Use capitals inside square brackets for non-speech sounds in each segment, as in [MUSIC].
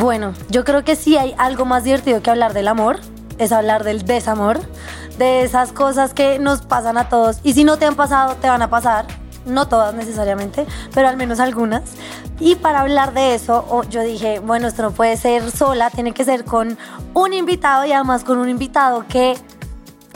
Bueno, yo creo que sí hay algo más divertido que hablar del amor, es hablar del desamor, de esas cosas que nos pasan a todos y si no te han pasado, te van a pasar. No todas necesariamente, pero al menos algunas. Y para hablar de eso, yo dije, bueno, esto no puede ser sola, tiene que ser con un invitado y además con un invitado que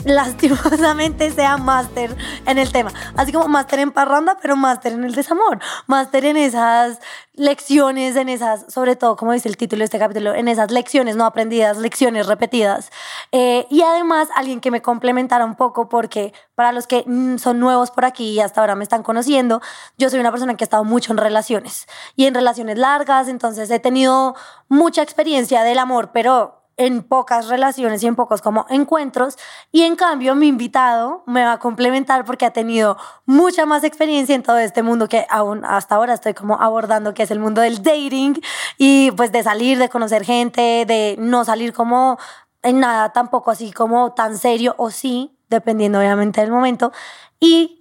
lastimosamente sea máster en el tema. Así como máster en parranda, pero máster en el desamor. Máster en esas lecciones, en esas, sobre todo, como dice el título de este capítulo, en esas lecciones no aprendidas, lecciones repetidas. Eh, y además, alguien que me complementara un poco, porque para los que mm, son nuevos por aquí y hasta ahora me están conociendo, yo soy una persona que ha estado mucho en relaciones y en relaciones largas, entonces he tenido mucha experiencia del amor, pero en pocas relaciones y en pocos como encuentros. Y en cambio mi invitado me va a complementar porque ha tenido mucha más experiencia en todo este mundo que aún hasta ahora estoy como abordando que es el mundo del dating y pues de salir, de conocer gente, de no salir como en nada tampoco así como tan serio o sí, dependiendo obviamente del momento. Y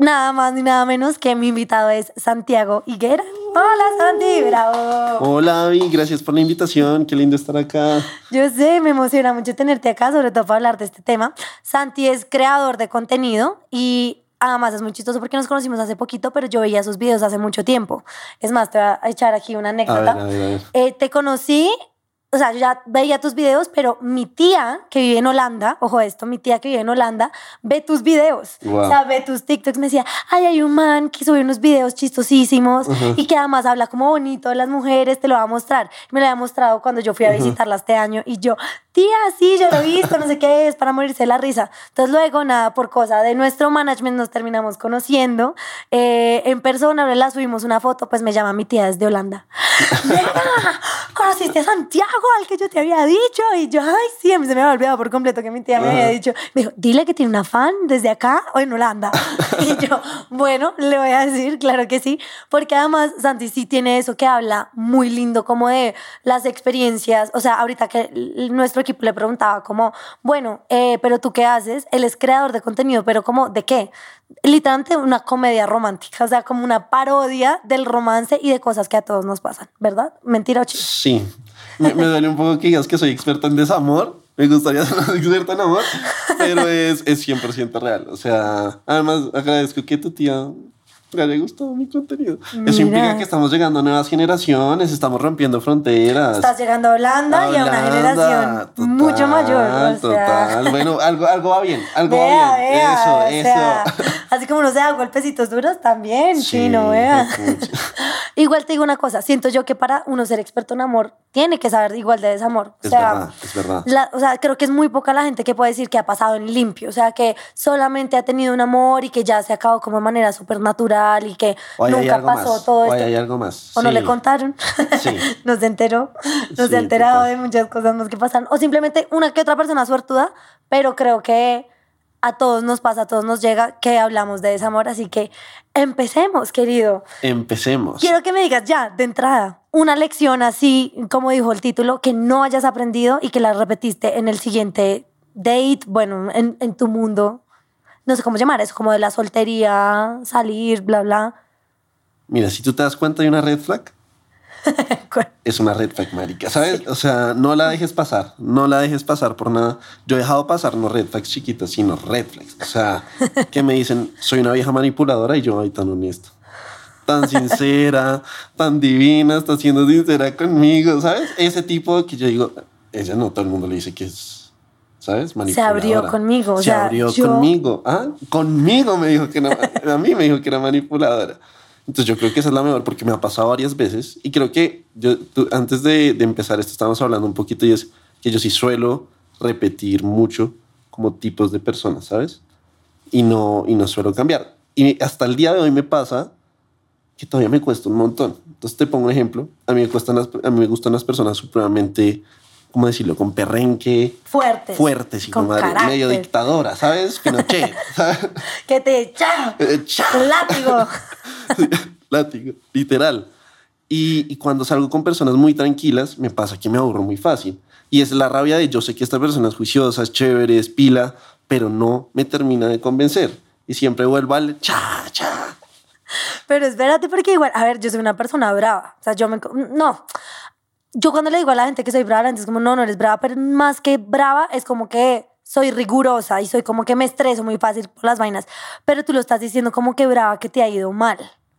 nada más ni nada menos que mi invitado es Santiago Higuera. Hola Santi, bravo. Hola David, gracias por la invitación, qué lindo estar acá. Yo sé, me emociona mucho tenerte acá, sobre todo para hablar de este tema. Santi es creador de contenido y además es muy chistoso porque nos conocimos hace poquito, pero yo veía sus videos hace mucho tiempo. Es más, te voy a echar aquí una anécdota. Eh, te conocí o sea, yo ya veía tus videos, pero mi tía que vive en Holanda, ojo esto, mi tía que vive en Holanda, ve tus videos. O sea, ve tus TikToks. Me decía, ay, hay un man que sube unos videos chistosísimos y que además habla como bonito de las mujeres, te lo va a mostrar. Me lo había mostrado cuando yo fui a visitarla este año y yo, tía, sí, yo lo he visto, no sé qué es, para morirse la risa. Entonces luego, nada, por cosa de nuestro management nos terminamos conociendo. Eh, en persona, la subimos una foto, pues me llama mi tía desde Holanda. ¿Conociste a Santiago? al que yo te había dicho. Y yo, ay, sí, se me había olvidado por completo que mi tía me había dicho. Me dijo, dile que tiene una fan desde acá o en Holanda. [LAUGHS] y yo, bueno, le voy a decir, claro que sí. Porque además Santi sí tiene eso que habla muy lindo como de las experiencias. O sea, ahorita que nuestro equipo le preguntaba como, bueno, eh, pero tú qué haces? Él es creador de contenido, pero como, ¿de qué? literalmente una comedia romántica, o sea, como una parodia del romance y de cosas que a todos nos pasan, ¿verdad? ¿Mentira o Sí, me, duele un poco que digas que soy experto en desamor. Me gustaría [LAUGHS] ser experto en amor, pero es, es 100% real. O sea, además agradezco que tu tía le gustó mi contenido. Eso implica que estamos llegando a nuevas generaciones, estamos rompiendo fronteras. Estás llegando a Holanda, y a una generación mucho mayor. total. Bueno, algo, algo va bien, algo va bien. eso, eso. [LAUGHS] así como no se da golpecitos duros, también, sí, chino, vea. [LAUGHS] igual te digo una cosa, siento yo que para uno ser experto en amor, tiene que saber igual de desamor. Es verdad, es verdad. o sea, creo que es muy poca la gente que puede decir que ha pasado en limpio, o sea, que solamente ha tenido un amor y que ya se acabó como de manera súper natural y que nunca pasó todo o esto. hay algo más. O no le contaron. Sí. [LAUGHS] no se enteró. No se ha enterado de muchas cosas más que pasan. O simplemente una que otra persona suertuda, pero creo que a todos nos pasa, a todos nos llega que hablamos de desamor. Así que empecemos, querido. Empecemos. Quiero que me digas ya, de entrada, una lección así, como dijo el título, que no hayas aprendido y que la repetiste en el siguiente date, bueno, en, en tu mundo no sé cómo llamar eso, como de la soltería, salir, bla, bla. Mira, si tú te das cuenta de una red flag, [LAUGHS] es una red flag, marica, ¿sabes? O sea, no la dejes pasar, no la dejes pasar por nada. Yo he dejado pasar no red flags chiquitas, sino red flags. O sea, [LAUGHS] que me dicen, soy una vieja manipuladora y yo, ay, tan honesto, tan sincera, tan divina, está siendo sincera conmigo, ¿sabes? Ese tipo que yo digo, ella no, todo el mundo le dice que es ¿sabes? Se abrió conmigo. Se abrió conmigo. Ah, conmigo me dijo que era, [LAUGHS] a mí me dijo que era manipuladora. Entonces yo creo que esa es la mejor porque me ha pasado varias veces y creo que yo, antes de, de, empezar esto estábamos hablando un poquito y es que yo sí suelo repetir mucho como tipos de personas, ¿sabes? Y no, y no suelo cambiar. Y hasta el día de hoy me pasa que todavía me cuesta un montón. Entonces te pongo un ejemplo. A mí me, cuestan a mí me gustan las personas supremamente ¿cómo decirlo? Con perrenque. Fuertes. Fuertes y con medio dictadora, ¿sabes? Pinochet. [LAUGHS] que te echan. [LAUGHS] látigo. [LAUGHS] látigo, literal. Y, y, cuando salgo con personas muy tranquilas, me pasa que me aburro muy fácil. Y es la rabia de yo sé que esta persona es juiciosa, es chévere, es pila, pero no me termina de convencer. Y siempre vuelvo al cha, cha. Pero espérate, porque igual, a ver, yo soy una persona brava. O sea, yo me. No yo cuando le digo a la gente que soy brava, la gente es como, no, no eres brava, pero más que brava es como que soy rigurosa y soy como que me estreso muy fácil por las vainas. Pero tú lo estás diciendo como que brava que te ha ido mal.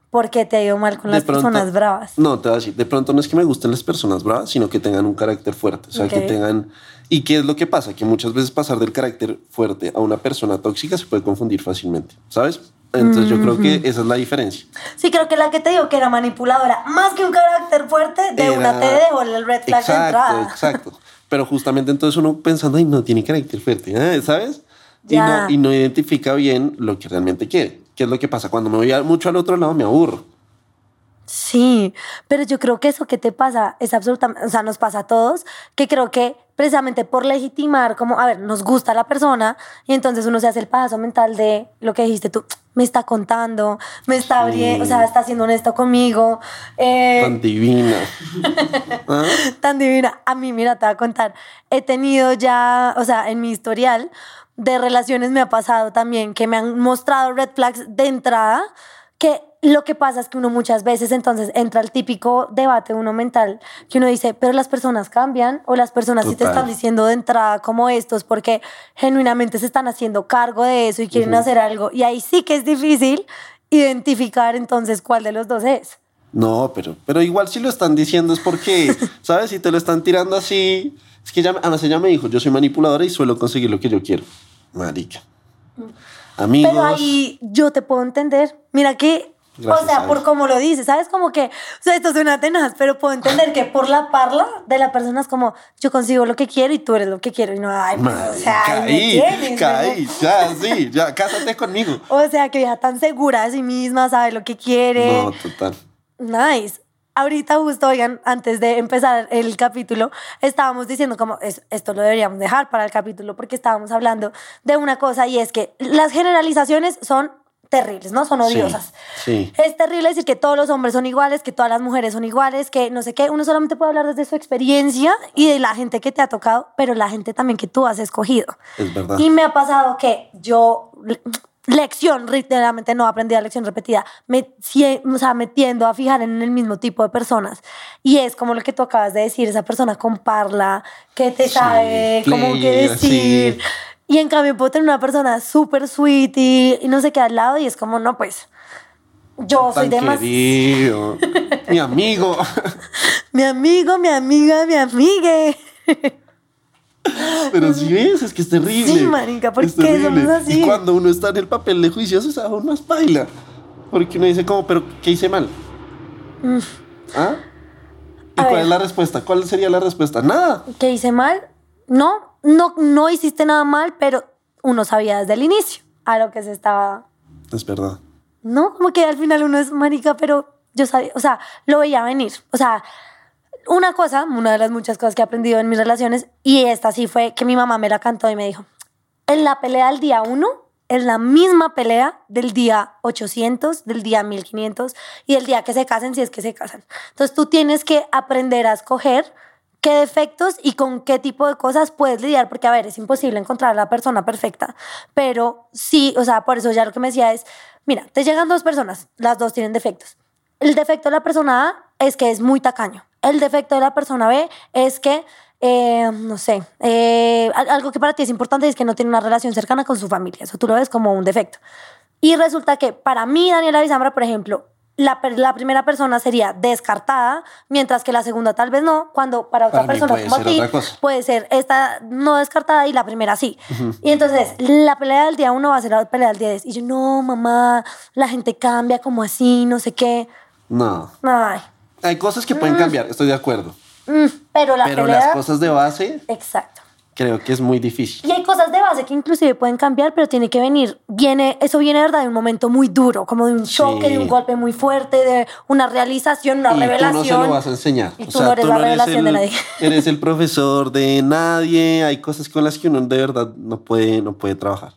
¿Por qué te ha ido mal con De las pronto- personas bravas? No, te voy a decir, de pronto no es que me gusten las personas bravas, sino que tengan un carácter fuerte. O sea, que tengan... ¿Y qué es lo que pasa? Que muchas veces pasar del carácter fuerte a una persona tóxica se puede confundir fácilmente, ¿sabes? Entonces yo creo que esa es la diferencia. Sí, creo que la que te digo que era manipuladora, más que un carácter fuerte, de una Era- te dejó el red flag de Exacto, entrada. exacto. Pero justamente entonces uno pensando, ay, no tiene carácter fuerte, ¿eh? ¿sabes? Y no, y no identifica bien lo que realmente quiere. ¿Qué es lo que pasa? Cuando me voy mucho al otro lado me aburro. Sí, pero yo creo que eso que te pasa es absolutamente, o sea, nos pasa a todos, que creo que precisamente por legitimar, como, a ver, nos gusta la persona y entonces uno se hace el paso mental de lo que dijiste tú, me está contando, me está abriendo, o sea, está siendo honesto conmigo, eh, Tan divina. [LAUGHS] ¿Ah? tan divina. A mí, mira, te voy a contar, he tenido ya, o sea, en mi historial de relaciones me ha pasado también que me han mostrado red flags de entrada, que lo que pasa es que uno muchas veces entonces entra el típico debate uno mental que uno dice, pero las personas cambian o las personas sí te están diciendo de entrada como estos porque genuinamente se están haciendo cargo de eso y quieren hacer algo. Y ahí sí que es difícil identificar entonces cuál de los dos es. No, pero, pero igual si lo están diciendo es porque, [LAUGHS] ¿sabes? Si te lo están tirando así. Es que ella, además ella me dijo, yo soy manipuladora y suelo conseguir lo que yo quiero. Marica. Amigos. Pero ahí yo te puedo entender. Mira que, Gracias o sea, por cómo lo dices, ¿sabes? Como que, o sea, esto suena tenaz, pero puedo entender que por la parla de la persona es como, yo consigo lo que quiero y tú eres lo que quiero. Y no, ay, pues, o sea, ahí me caí, tienes, caí, ya, sí, ya, cásate conmigo. ¿no? [LAUGHS] O sea, que vieja tan segura de sí misma, sabe lo que quiere. No, total. Nice. Ahorita justo, oigan, antes de empezar el capítulo, estábamos diciendo como es- esto lo deberíamos dejar para el capítulo porque estábamos hablando de una cosa y es que las generalizaciones son terribles, ¿no? Son odiosas. sí. Es terrible decir que todos los hombres son iguales, que todas las mujeres son iguales, que no sé qué. Uno solamente puede hablar desde su experiencia y de la gente que te ha tocado, pero la gente también que tú has escogido. Es verdad. Y me ha pasado que yo, le- lección, literalmente no aprendí la lección repetida, me, o sea, me tiendo a fijar en el mismo tipo de personas. Y es como lo que tú acabas de decir, esa persona con parla, que te Sí, sabe como que player, decir. sí. Y en cambio puedo tener una persona súper sweet y, y no sé qué al lado y es como, no, pues, yo soy de más... querido. [LAUGHS] Mi amigo. Mi amigo, mi amiga, mi amigue. [LAUGHS] Pero si ves, es que es terrible. Sí, marica, ¿por Es qué terrible. somos así? Y cuando uno está en el papel de juicioso, es aún más baila. Porque uno dice como, pero ¿qué hice mal? ¿Ah? ¿Y A cuál ver. es la respuesta? ¿Cuál sería la respuesta? Nada. ¿Qué hice mal? No, no, no hiciste nada mal, pero uno sabía desde el inicio a lo que se estaba. Es verdad. No, como que al final uno es marica, pero yo sabía, o sea, lo veía venir. O sea, una cosa, una de las muchas cosas que he aprendido en mis relaciones, y esta sí fue que mi mamá me la cantó y me dijo: en la pelea del día uno es la misma pelea del día 800, del día 1500 y del día que se casen, si es que se casan. Entonces tú tienes que aprender a escoger qué defectos y con qué tipo de cosas puedes lidiar, porque a ver, es imposible encontrar a la persona perfecta, pero sí, o sea, por eso ya lo que me decía es, mira, te llegan dos personas, las dos tienen defectos. El defecto de la persona A es que es muy tacaño. El defecto de la persona B es que, eh, no sé, eh, al- algo que para ti es importante es que no tiene una relación cercana con su familia. Eso tú lo ves como un defecto. Y resulta que para mí, Daniela Bizambra, por ejemplo, la, la primera persona sería descartada, mientras que la segunda tal vez no, cuando para otra Para persona puede como ti puede ser esta no descartada y la primera sí. Y entonces la pelea del día uno va a ser la pelea del día 10. Y yo, no, mamá, la gente cambia como así, no sé qué. No. Ay, Hay cosas que pueden cambiar, estoy de acuerdo. mm, pero la Pero pelea... las cosas de base, Exacto. Creo que es muy difícil. Y hay cosas de base que inclusive pueden cambiar, pero tiene que venir, viene, eso viene de verdad de un momento muy duro, como de un choque, Sí. de un golpe muy fuerte, de una realización, una y revelación. tú no se lo vas a enseñar. Y tú no eres la revelación el, de nadie. [LAUGHS] Eres el profesor de nadie. Hay cosas con las que uno de verdad no puede, no puede trabajar.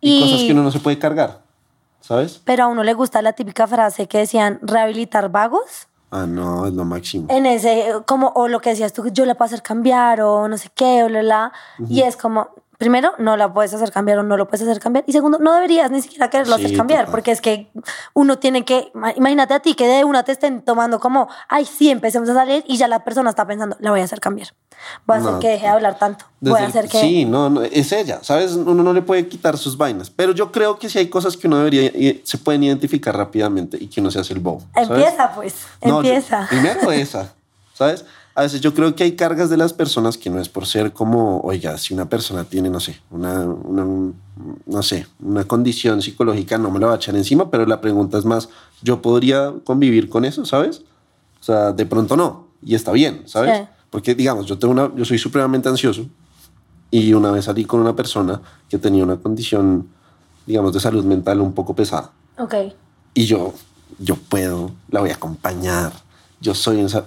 Y, Y- cosas que uno no se puede cargar. ¿Sabes? Pero a uno le gusta la típica frase que decían rehabilitar vagos. Ah, no, es lo máximo. En ese, como, o lo que decías tú, yo la puedo hacer cambiar, o no sé qué, o la, la. Y es como, primero, no la puedes hacer cambiar o no lo puedes hacer cambiar. Y segundo, no deberías ni siquiera quererlo Sí, hacer cambiar, total. porque es que uno tiene que, ima- imagínate a ti que de una te estén tomando como, ay, sí, empecemos a salir y ya la persona está pensando, la voy a hacer cambiar. Voy a hacer que deje de hablar tanto. Voy a el- hacer que... Sí, no, no, es ella, ¿sabes? Uno no le puede quitar sus vainas, pero yo creo que sí hay cosas que uno debería, y se pueden identificar rápidamente y que uno se hace el bobo. ¿sabes? Empieza, pues, No, yo- empieza. primero esa, ¿sabes? A veces yo creo que hay cargas de las personas que no es por ser como, oiga, si una persona tiene, no sé, una, una- no sé, una condición psicológica, no me la va a echar encima, pero la pregunta es más, ¿yo podría convivir con eso, ¿sabes? O sea, de pronto no, y está bien, ¿sabes? Sí. Porque, digamos, yo, tengo una, yo soy supremamente ansioso y una vez salí con una persona que tenía una condición, digamos, de salud mental un poco pesada. Ok. Y yo, yo puedo, la voy a acompañar. Yo soy esa.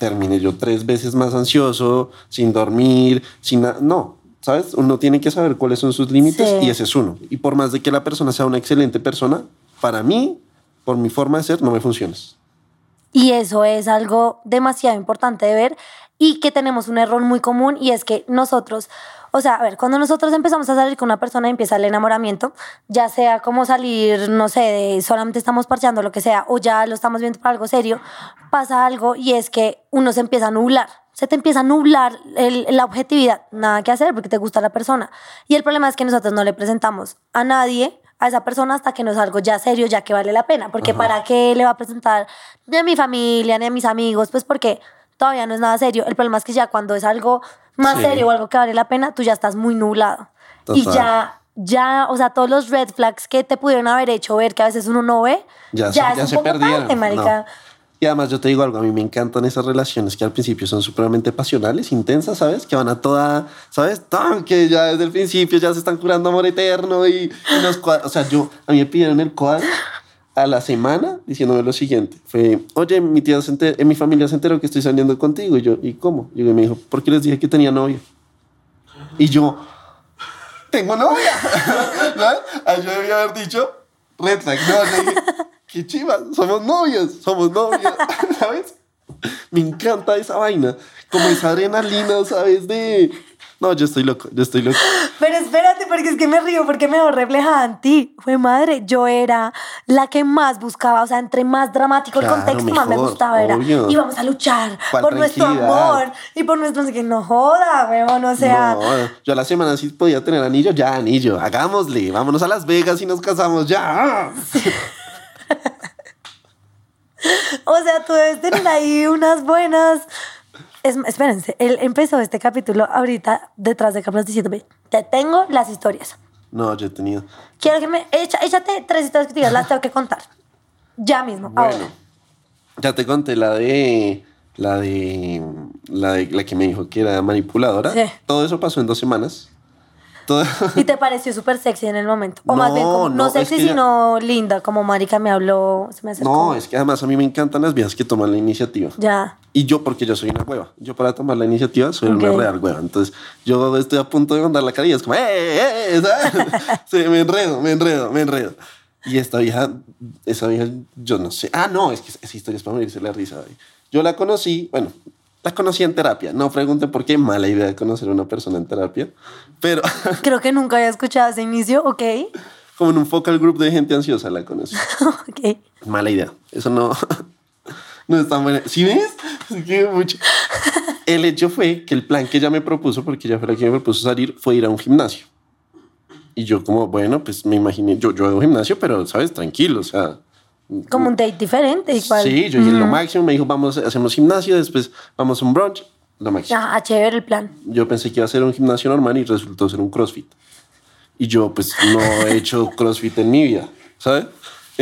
Terminé yo tres veces más ansioso, sin dormir, sin nada. No, ¿sabes? Uno tiene que saber cuáles son sus límites Sí. y ese es uno. Y por más de que la persona sea una excelente persona, para mí, por mi forma de ser, no me funcionas. Y eso es algo demasiado importante de ver y que tenemos un error muy común y es que nosotros, o sea, a ver, cuando nosotros empezamos a salir con una persona y empieza el enamoramiento, ya sea como salir, no sé, de solamente estamos parcheando, lo que sea, o ya lo estamos viendo para algo serio, pasa algo y es que uno se empieza a nublar. Se te empieza a nublar el- la objetividad, nada que hacer porque te gusta la persona. Y el problema es que nosotros no le presentamos a nadie a esa persona hasta que no es algo ya serio, ya que vale la pena. Porque ¿para qué le va a presentar ni a mi familia, ni a mis amigos? Pues porque todavía no es nada serio. El problema es que ya cuando es algo más Sí. serio o algo que vale la pena, tú ya estás muy nublado. Y Total. ya, ya, o sea, todos los red flags que te pudieron haber hecho ver que a veces uno no ve, Ya, ya, es ya un se poco perdieron. marica. No. Y además yo te digo algo, a mí me encantan esas relaciones que al principio son supremamente pasionales, intensas, ¿sabes? Que van a toda, ¿sabes? Tan, que ya desde el principio ya se están curando amor eterno y, y los cuadros. O sea, yo, a mí me pidieron el cuadro a la semana diciéndome lo siguiente. Fue, oye, mi tía se enter- eh, mi familia se enteró que estoy saliendo contigo. Y yo, ¿y cómo? Y me dijo, porque les dije que tenía novio. Y yo, tengo novia. [LAUGHS] Ahí yo debía haber dicho, red flag. No, dije, qué chivas, somos novios, somos novios. [LAUGHS] ¿Sabes? Me encanta esa vaina. Como esa adrenalina, ¿sabes? De. No, yo estoy loco, yo estoy loco. [GASPS] Pero espérate, porque es que me río, porque me veo reflejada en ti. Fue madre, yo era la que más buscaba, o sea, entre más dramático Claro, el contexto, más me gustaba. Era, obvio. íbamos a luchar ¿Cuál por nuestro amor y por nuestro. Que no joda, weón, o sea. no, yo a la semana sí podía tener anillo, ya anillo, hagámosle, vámonos a Las Vegas y nos casamos ya. [LAUGHS] O sea, tú debes tener ahí unas buenas. Es, espérense, él empezó este capítulo ahorita detrás de cámaras diciéndome: Te tengo las historias. No, yo he tenido. Quiero que me. Echa, échate tres historias que te digas, las tengo que contar. Ya mismo, Bueno, ahora. ya te conté la de. La de. La de la que me dijo que era manipuladora. Sí. Todo eso pasó en dos semanas. Todo- ¿Y te pareció súper sexy en el momento? O más No, bien, como, no, no, es sexy, que ya- sino linda, como marica me habló, se me acercó. No, es que además a mí me encantan las viejas que toman la iniciativa. Ya. Y yo, porque yo soy una hueva. Yo para tomar la iniciativa soy Ok. una real hueva. Entonces, yo estoy a punto de mandar la cara y es como, ¡eh, eh! eh". [LAUGHS] Sí, me enredo, me enredo, me enredo. Y esta vieja, esa vieja, yo no sé. Ah, no, es que esa historia es para morirse la risa. Yo la conocí, bueno, la conocí en terapia. No pregunten por qué, mala idea de conocer a una persona en terapia. Pero [LAUGHS] Creo que nunca había escuchado ese inicio, ok. como en un focal group de gente ansiosa la conocí. [LAUGHS] ok. Mala idea. Eso no, [LAUGHS] no es tan buena. ¿Sí ves? Mucho. El hecho fue que el plan que ella me propuso, porque ella fue la que me propuso salir, fue ir a un gimnasio. Y yo como, bueno, pues me imaginé, yo, yo hago gimnasio, pero, ¿sabes? Tranquilo, o sea... Como un date diferente, igual. Sí, yo dije lo máximo, me dijo, vamos, hacemos gimnasio, después vamos a un brunch, lo máximo. Ah, chévere el plan. Yo pensé que iba a ser un gimnasio normal y resultó ser un CrossFit. Y yo, pues, no he hecho [LAUGHS] CrossFit en mi vida, ¿sabes?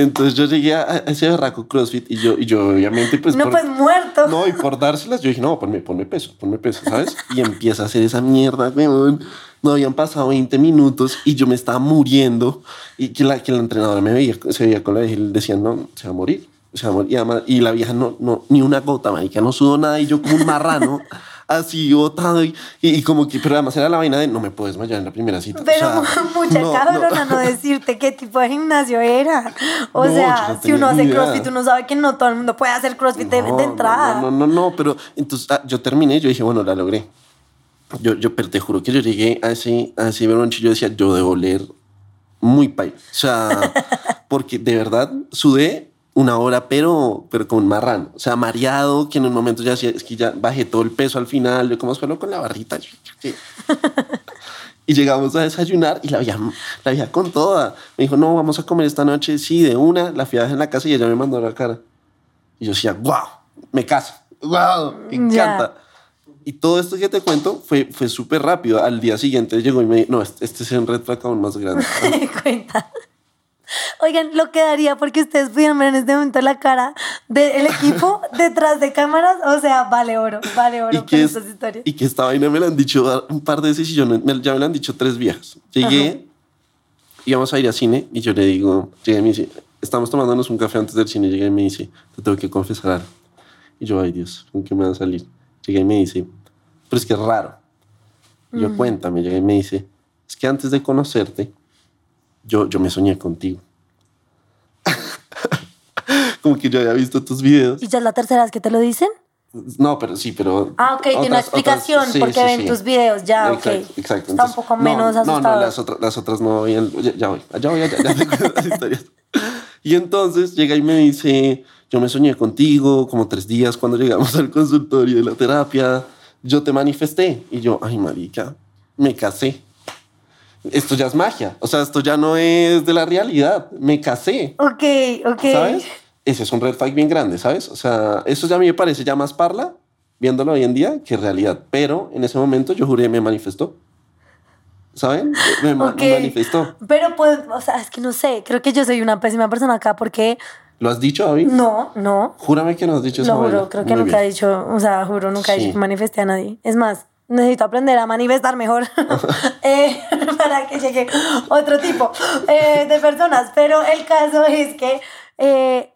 Entonces yo llegué a, a ese berraco CrossFit y yo, y yo obviamente, pues... no, por- pues muerto. no, y por dárselas, yo dije, no, ponme, ponme peso, ponme peso, ¿sabes? Y empieza a hacer esa mierda, weón. No habían pasado 20 minutos y yo me estaba muriendo. Y que la, que la entrenadora me veía, se veía con la vieja y le decían, no, se va a morir. Se va a morir. Y, además- y la vieja no, no, ni una gota, marica, no sudó nada. Y yo como un marrano, así botado. Y, y, y como que, pero además era la vaina de, no me puedo desmayar en la primera cita. O Pero sea, [LAUGHS] mucha no, cabrona no. decirte qué tipo de gimnasio era. O No, sea, no si uno hace idea. crossfit, uno sabe que no todo el mundo puede hacer crossfit de, No, de entrada. No, no, no, no, pero entonces ah, yo terminé, yo dije, bueno, la logré. Yo, yo, pero te juro que yo llegué a ese, a ese y yo decía, yo debo oler muy paila. O sea, [LAUGHS] porque de verdad sudé una hora, pero, pero con un marrano. O sea, mareado, que en un momento ya es que ya bajé todo el peso al final. Yo como solo con la barrita. [LAUGHS] Y llegamos a desayunar y la veía, la veía con toda. Me dijo, no, vamos a comer esta noche. Sí, de una. La fui a dejar en la casa y ella me mandó la cara. Y yo decía, wow, me caso. Wow, me encanta. Y todo esto que te cuento fue, fue súper rápido. Al día siguiente llegó y me dijo, no, este, este es un red flag aún más grande. [LAUGHS] Cuenta. Oigan, lo que daría porque ustedes pudieran ver en este momento la cara del [LAUGHS] equipo detrás de cámaras. O sea, vale oro, vale oro con estas historias. Y que esta vaina me la han dicho un par de veces y yo no, me, ya me la han dicho tres viejas. Llegué, íbamos a ir a cine y yo le digo, llegué y me dice, estamos tomándonos un café antes del cine. Llegué y me dice, te tengo que confesar algo. Y yo, ay Dios, ¿con qué me va a salir? Llegué y me dice, pero es que es raro. Y yo, cuéntame, llegué y me dice, es que antes de conocerte, yo, yo me soñé contigo. [LAUGHS] Como que yo había visto tus videos. ¿Y ya es la tercera vez que te lo dicen? No, pero sí, pero. Ah, ok, tiene una explicación otras- sí, porque sí, ven sí. tus videos, ya, Exacto, ok. exacto. Está un poco no, menos no, asustado. No, las, otras, las otras no habían. Ya, ya voy, ya voy, ya, ya cuento [LAUGHS] las historias. Y entonces llega y me dice: Yo me soñé contigo como tres días cuando llegamos al consultorio de la terapia. Yo te manifesté. Y yo, ay, marica, me casé. Esto ya es magia. O sea, esto ya no es de la realidad. Me casé. Ok, ok. ¿Sabes? Ese es un red flag bien grande, ¿sabes? O sea, eso ya a mí me parece ya más parla, viéndolo hoy en día, que realidad. Pero en ese momento yo juré me manifestó. ¿Saben? Me, ma- Ok. me manifestó. Pero pues, o sea, es que no sé, creo que yo soy una pésima persona acá porque ¿Lo has dicho, David? no, no, Júrame que no has dicho lo esa juro, creo que Muy nunca he bien. dicho, o sea, juro, nunca he Sí. dicho que manifesté a nadie. Es más, necesito aprender a manifestar mejor [LAUGHS] eh, [LAUGHS] para que llegue otro tipo eh, de personas. Pero el caso es que eh,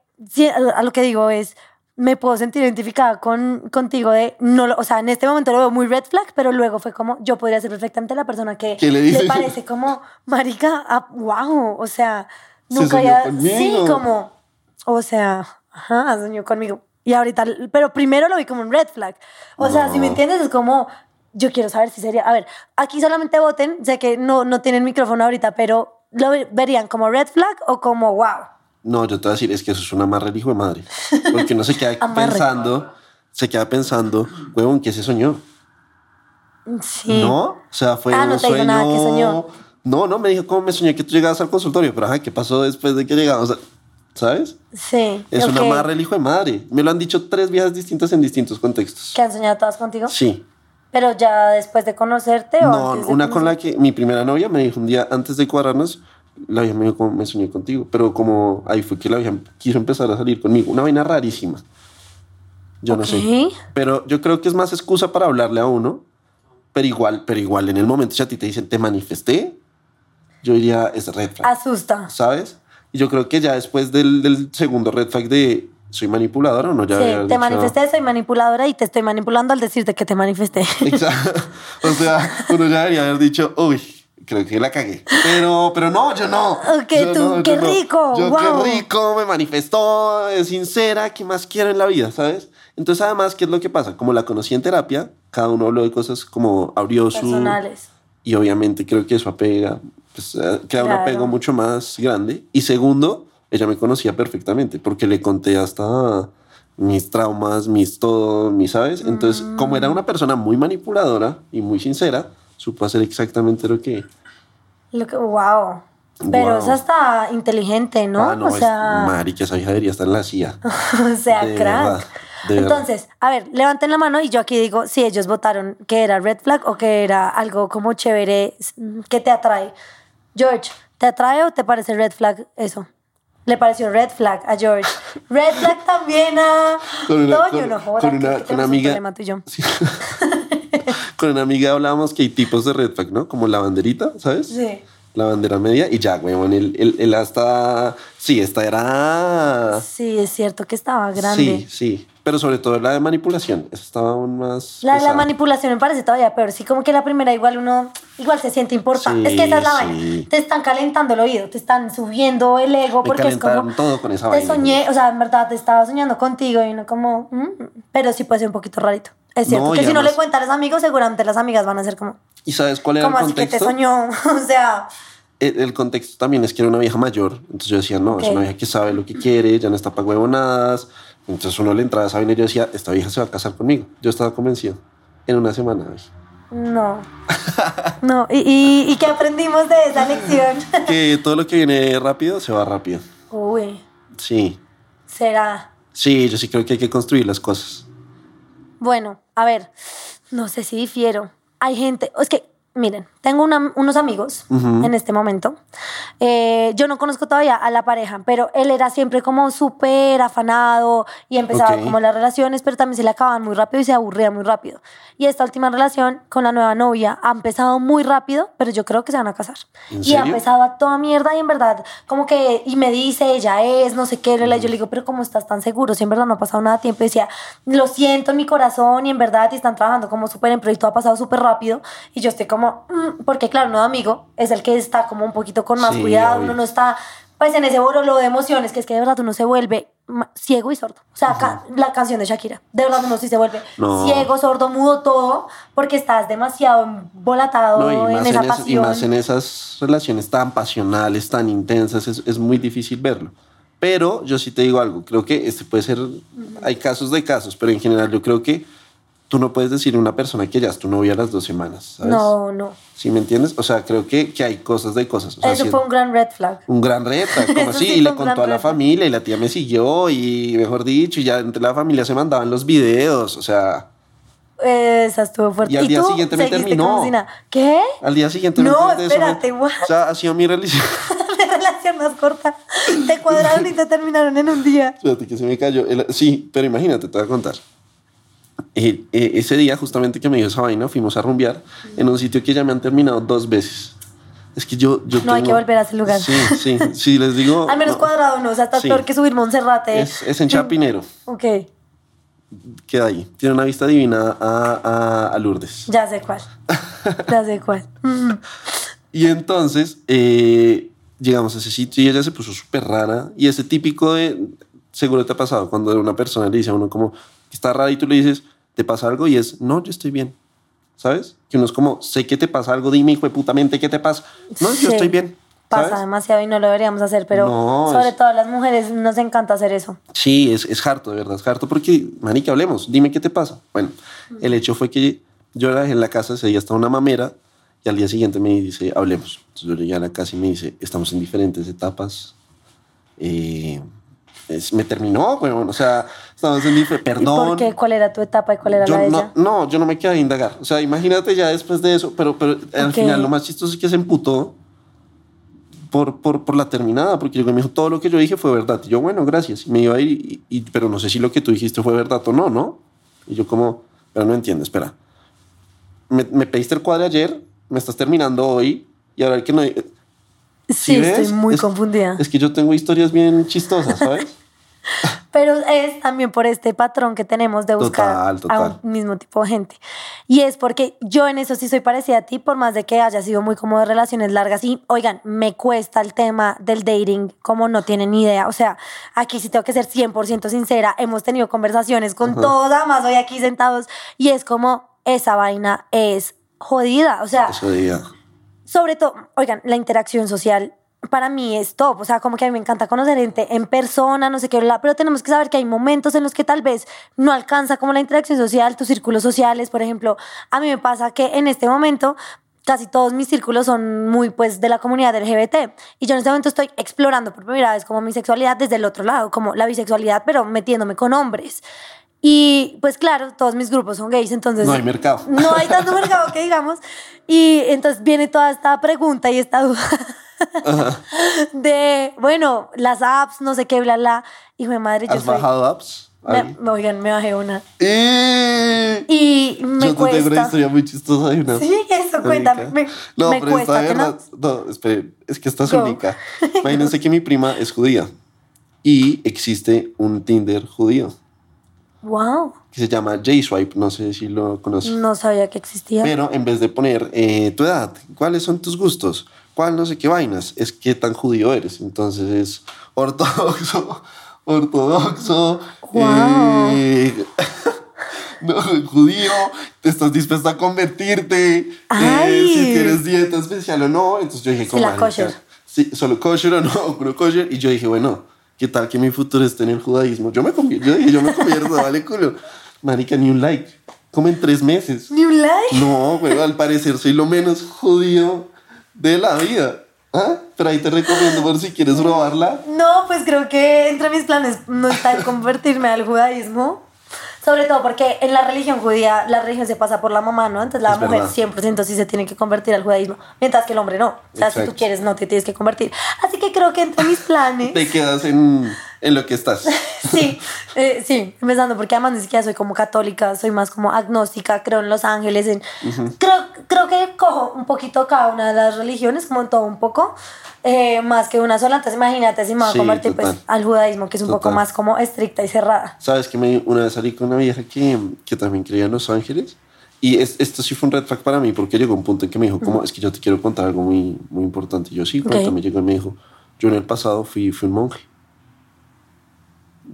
a lo que digo es, me puedo sentir identificada con, contigo de, no, lo- o sea, en este momento lo veo muy red flag, pero luego fue como, yo podría ser perfectamente la persona que ¿Qué le parece como, marica, ah, wow, o sea, Se nunca soñó había, sí, como, o sea, ajá, soñó conmigo. Y ahorita, pero primero lo vi como un red flag. O sea, si me entiendes, es como, yo quiero saber si sería, a ver, aquí solamente voten, sé que no, no tienen micrófono ahorita, pero lo ve- verían como red flag o como, wow. No, yo te voy a decir, es que eso es un amarre hijo de madre. Porque uno se queda [LAUGHS] pensando, se queda pensando, huevón, ¿qué se soñó? Sí. ¿No? O sea, fue Ah, un no te sueño. nada que soñó. No, no, me dijo cómo me soñé que tú llegabas al consultorio, pero ajá, ¿qué pasó después de que llegamos? ¿Sabes? Sí. Es ok. un amarre el hijo de madre. Me lo han dicho tres viejas distintas en distintos contextos. ¿Que han soñado todas contigo? Sí. Pero ya después de conocerte o No, antes de una con la que mi primera novia me dijo un día antes de cuadrarnos, la vieja me dijo me soñé contigo, pero como ahí fue que la vieja quiso empezar a salir conmigo. Una vaina rarísima. Yo no sé. Pero yo creo que es más excusa para hablarle a uno. Pero igual, pero igual, en el momento si a ti te dicen te manifesté, yo diría es red flag. Asusta. ¿Sabes? Y yo creo que ya después del, del segundo red flag de soy manipulador o no, ya Sí, te dicho- manifesté, soy manipuladora y te estoy manipulando al decirte que te manifesté. [LAUGHS] Exacto. O sea, uno ya debería haber dicho, uy, creo que la cagué. Pero, pero no, yo no. Ok, Yo tú, no, qué yo no. rico, Yo guau. qué rico, me manifestó, es sincera, ¿qué más quiero en la vida, sabes? Entonces, además, ¿qué es lo que pasa? Como la conocí en terapia, cada uno habló de cosas como abrió su... Personales. Y obviamente creo que eso apega, pues eh, crea un Claro. apego mucho más grande. Y segundo, ella me conocía perfectamente porque le conté hasta mis traumas, mis todo, mis, ¿sabes? Entonces, como era una persona muy manipuladora y muy sincera, supo hacer exactamente lo que... Lo que, wow. Pero Wow. esa está inteligente, ¿no? Ah, no, o es- sea, marica, esa hija debería estar en la CIA. [LAUGHS] o sea, de crack. verdad, de verdad. Entonces, a ver, levanten la mano y yo aquí digo si ellos votaron que era red flag o que era algo como chévere que te atrae. George, ¿te atrae o te parece red flag eso? Le pareció red flag a George. Red flag también a Con una- Toño, con- no joda, con una- con amiga-. [LAUGHS] Sí. Con una amiga hablábamos que hay tipos de red flag, ¿no? Como la banderita, ¿sabes? Sí. La bandera media y ya, weón, él, él, él hasta... Sí, esta era... Sí, es cierto que estaba grande. Sí, sí. Pero sobre todo la de manipulación. Esa estaba aún más. La, la pesada. manipulación me parece todavía peor. Sí, como que la primera igual uno igual se siente importante. Sí, es que esa es la sí. vaina. Te están calentando el oído, te están subiendo el ego Me porque es como todo con esa te vaina. soñé, o sea, en verdad te estaba soñando contigo y no como, mm, pero sí puede ser un poquito rarito. Es cierto, No, que si no le además- cuentas a los amigos, seguramente las amigas van a ser como, ¿Y sabes cuál era como el así que te contexto? soñó, [LAUGHS] o sea, El, el contexto también es que era una vieja mayor. Entonces yo decía, no, es Ok. una vieja que sabe lo que quiere, ya no está para huevonadas. Entonces uno le entraba a esa vaina y yo decía, esta vieja se va a casar conmigo. Yo estaba convencido. En una semana. dije. No. No, ¿y, y, y qué aprendimos de esa lección? [LAUGHS] Que todo lo que viene rápido se va rápido. Uy, Sí. será. Sí, yo sí creo que hay que construir las cosas. Bueno, a ver, no sé si difiero. Hay gente, es que, miren, tengo una- unos amigos Ujú. en este momento. Eh, yo no conozco todavía a la pareja, pero él era siempre como súper afanado y empezaba como las relaciones, pero también se le acababan muy rápido y se aburría muy rápido. Y esta última relación con la nueva novia ha empezado muy rápido, pero yo creo que se van a casar. ¿En y ha empezado a toda mierda y en verdad, como que, y me dice, ella es, no sé qué, y yo le digo, pero ¿cómo estás tan seguro? Si en verdad no ha pasado nada tiempo. Y decía, lo siento en mi corazón y en verdad y están trabajando como súper en proyecto, ha pasado súper rápido. Y yo estoy como, mm, porque claro, un nuevo amigo es el que está como un poquito con más Sí, cuidado, obvio. uno no está pues en ese borolo de emociones, que es que de verdad uno se vuelve ciego y sordo. O sea, ca- la canción de Shakira, de verdad uno sí se vuelve No. ciego, sordo, mudo, todo, porque estás demasiado volatado No, y, en esa en, es- y pasión. más en esas relaciones tan pasionales, tan intensas, es, es muy difícil verlo. Pero yo sí te digo algo, creo que este puede ser, hay casos de casos, pero en general yo creo que tú no puedes decir a una persona que ya es tu novia a las dos semanas, ¿sabes? No, no. ¿Sí me entiendes? O sea, creo que, que hay cosas de cosas. O sea, Eso fue un gran red flag. un gran reto, [LAUGHS] como Eso así, sí y le contó a la familia y la tía me siguió y mejor dicho, y ya entre la familia se mandaban los videos, o sea, Esa estuvo fuerte. Y al día tú siguiente me terminó. como. ¿Qué? al día siguiente me No, me- espérate, what? O sea, ha sido mi religión. [LAUGHS] La relación más corta. Te cuadraron y te terminaron en un día. Espérate que se me cayó. el- sí, pero imagínate, te voy a contar. Eh, eh, ese día, justamente que me dio esa vaina, fuimos a rumbear en un sitio que ya me han terminado dos veces. Es que yo. yo No hay tengo- que volver a ese lugar. Sí, sí. Sí, les digo. [LAUGHS] Al menos no, cuadrado no, o sea, está Sí. peor que subir Monserrate. Es, es en Chapinero. Ok, Queda ahí. Tiene una vista divina a, a, a Lourdes. ya sé cuál. Ya sé cuál. [LAUGHS] Y entonces eh, llegamos a ese sitio y ella se puso súper rara. Y ese típico de, seguro te ha pasado, cuando una persona le dice a uno como, está rara y tú le dices, ¿te pasa algo? Y es, no, yo estoy bien. ¿Sabes? Que uno es como, sé que te pasa algo, dime, hijo de putamente, ¿qué te pasa? No, yo Sí. estoy bien. Pasa ¿sabes? demasiado y no lo deberíamos hacer, pero No, sobre es- todo a las mujeres nos encanta hacer eso. Sí, es, es harto, de verdad, es harto porque, manica, hablemos, dime qué te pasa. Bueno, el hecho fue que yo la dejé en la casa, ese día estaba una mamera y al día siguiente me dice, hablemos. Entonces yo llegué a la casa y me dice, estamos en diferentes etapas. Eh, es- me terminó, weón, o sea, estamos en ¿Y perdón. por qué? ¿Cuál era tu etapa y cuál era Yo la de no, ella? no, yo no me quedé a indagar. O sea, imagínate ya después de eso, pero, pero al Ok. final lo más chistoso es que se emputó por, por, por la terminada, porque llegó y me dijo, todo lo que yo dije fue verdad. Y yo, bueno, gracias. Y me iba a ir, y, y- pero no sé si lo que tú dijiste fue verdad o no, ¿no? Y yo como, pero no entiendo, espera. Me, me pediste el cuadro ayer, me estás terminando hoy, y ahora que no... Sí, [LAUGHS] ¿Sí ves? estoy muy Es- confundida. Es que yo tengo historias bien chistosas, ¿sabes? [LAUGHS] Pero es también por este patrón que tenemos de buscar Total, a total. un mismo tipo de gente. Y es porque yo en eso sí soy parecida a ti, por más de que haya sido muy como de relaciones largas. Y oigan, me cuesta el tema del dating, como no tienen ni idea. O sea, aquí sí tengo que ser 100% sincera. Hemos tenido conversaciones con todos, además hoy aquí sentados, y es como esa vaina es jodida. O sea, Eso diga. Sobre todo, oigan, la interacción social para mí es top, o sea, como que a mí me encanta conocer gente en persona, no sé qué, pero tenemos que saber que hay momentos en los que tal vez no alcanza como la interacción social, tus círculos sociales, por ejemplo, a mí me pasa que en este momento casi todos mis círculos son muy pues de la comunidad LGBT y yo en este momento estoy explorando por primera vez como mi sexualidad desde el otro lado, como la bisexualidad, pero metiéndome con hombres. Y pues claro, todos mis grupos son gays, entonces... No hay mercado. No hay tanto [LAUGHS] mercado que digamos. Y entonces viene toda esta pregunta y esta duda [LAUGHS] de, bueno, las apps, no sé qué, bla, bla. Hijo de madre, yo ¿Has bajado apps? Me, oigan, me bajé una. ¡Eh! Y me Yo te tengo una cuesta... historia muy chistosa de una. Sí, eso, cuéntame. Me, no, me pero cuesta esta no. No, espere, es que esta es Go. única. [LAUGHS] Imagínense que mi prima es judía y existe un Tinder judío Wow, que se llama J-Swipe, no sé si lo conoces. no sabía que existía. Pero en vez de poner eh, tu edad, cuáles son tus gustos, cuál no sé qué vainas, es qué tan judío eres. Entonces es ortodoxo, [LAUGHS] ortodoxo. Wow. eh, [LAUGHS] no, judío, te estás dispuesta a convertirte, eh, si tienes dieta especial o no. Entonces yo dije, kosher. Sí, solo kosher o no, [LAUGHS] puro kosher. Y yo dije, bueno, ¿qué tal que mi futuro esté en el judaísmo? Yo me convierto, yo yo me convierto, vale culo. Marica, ni un like. Como en tres meses. Ni un like. No, güey, al parecer soy lo menos judío de la vida. ¿Ah? Pero ahí te recomiendo por si quieres robarla. No, pues creo que entre mis planes no está el convertirme al judaísmo. Sobre todo porque en la religión judía la religión se pasa por la mamá, ¿no? Entonces la Es mujer verdad. 100% sí se tiene que convertir al judaísmo, mientras que el hombre no. O sea, si tú quieres no te tienes que convertir. Así que creo que entre mis [LAUGHS] planes... Te quedas en, en lo que estás. [LAUGHS] Sí, eh, sí, empezando porque además ni siquiera soy como católica, soy más como agnóstica, creo en los ángeles, en, creo, creo que cojo un poquito cada una de las religiones, como en todo un poco, eh, más que una sola, entonces imagínate si me voy a Sí, convertir pues, al judaísmo, que es un poco Total. más como estricta y cerrada. Sabes que me, una vez salí con una vieja que, que también creía en Los Ángeles. Y es- esto sí fue un red flag para mí porque llegó un punto en que me dijo, como, es que yo te quiero contar algo muy, muy importante. Y yo sí, Ok. cuéntame. Llegó y me dijo, yo en el pasado fui, fui un monje.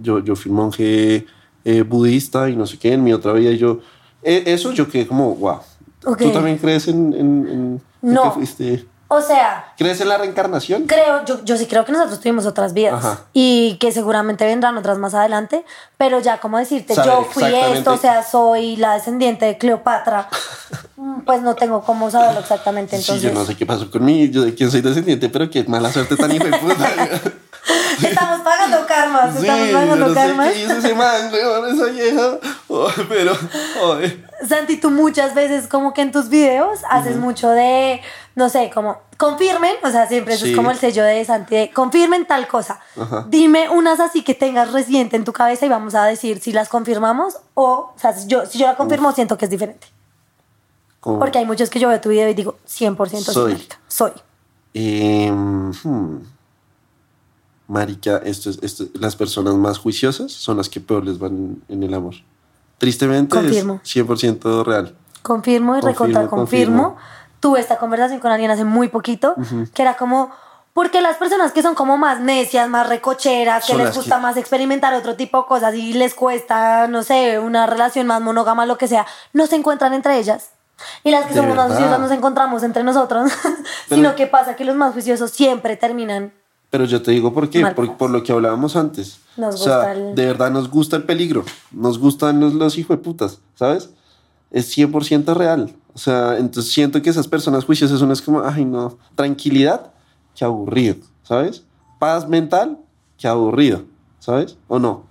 Yo, yo fui monje eh, budista y no sé qué en mi otra vida. Y yo, eh, eso yo quedé como, wow. Ok. ¿Tú también crees en, en, en- No. que fuiste? O sea, ¿Crees en la reencarnación? creo, yo, yo sí creo que nosotros tuvimos otras vidas Ajá. y que seguramente vendrán otras más adelante, pero ya como decirte, Saber yo fui esto, o sea, soy la descendiente de Cleopatra, [LAUGHS] pues no tengo cómo saberlo exactamente, entonces Sí, yo no sé qué pasó con mí, yo de quién soy descendiente, pero qué mala suerte tan hijo de puta. [LAUGHS] [LAUGHS] estamos pagando karmas, Sí, estamos pagando no sé karmas. qué hizo ese man, weón, esa vieja. Oh, pero, joder. Santi, tú muchas veces como que en tus videos haces mucho de, no sé, como confirmen, o sea, siempre eso Sí. es como el sello de Santi, de confirmen tal cosa. Ajá. Dime unas así que tengas reciente en tu cabeza y vamos a decir si las confirmamos o, o sea, si yo, si yo la confirmo siento que es diferente. Como, Porque hay muchos que yo veo tu video y digo 100% sí, Soy. soy. hmm. Marica, esto es, esto, las personas más juiciosas son las que peor les van en el amor. Tristemente Confirmo. es 100% real. Confirmo y recontra confirmo. confirmo. Tuve esta conversación con alguien hace muy poquito, que era como, porque las personas que son como más necias, más recocheras, que Son les gusta que- más experimentar otro tipo de cosas y les cuesta, no sé, una relación más monógama, lo que sea, no se encuentran entre ellas. Y las que somos más juiciosas nos encontramos entre nosotros. [LAUGHS] Sino que pasa que los más juiciosos siempre terminan. Pero yo te digo por qué, por, por lo que hablábamos antes. Nos o sea, el- de verdad nos gusta el peligro, nos gustan los, los hijos de putas, ¿sabes? Es 100% real. O sea, entonces siento que esas personas juiciosas son es como, ay no, tranquilidad, qué aburrido, ¿sabes? Paz mental, qué aburrido, ¿sabes? ¿O no?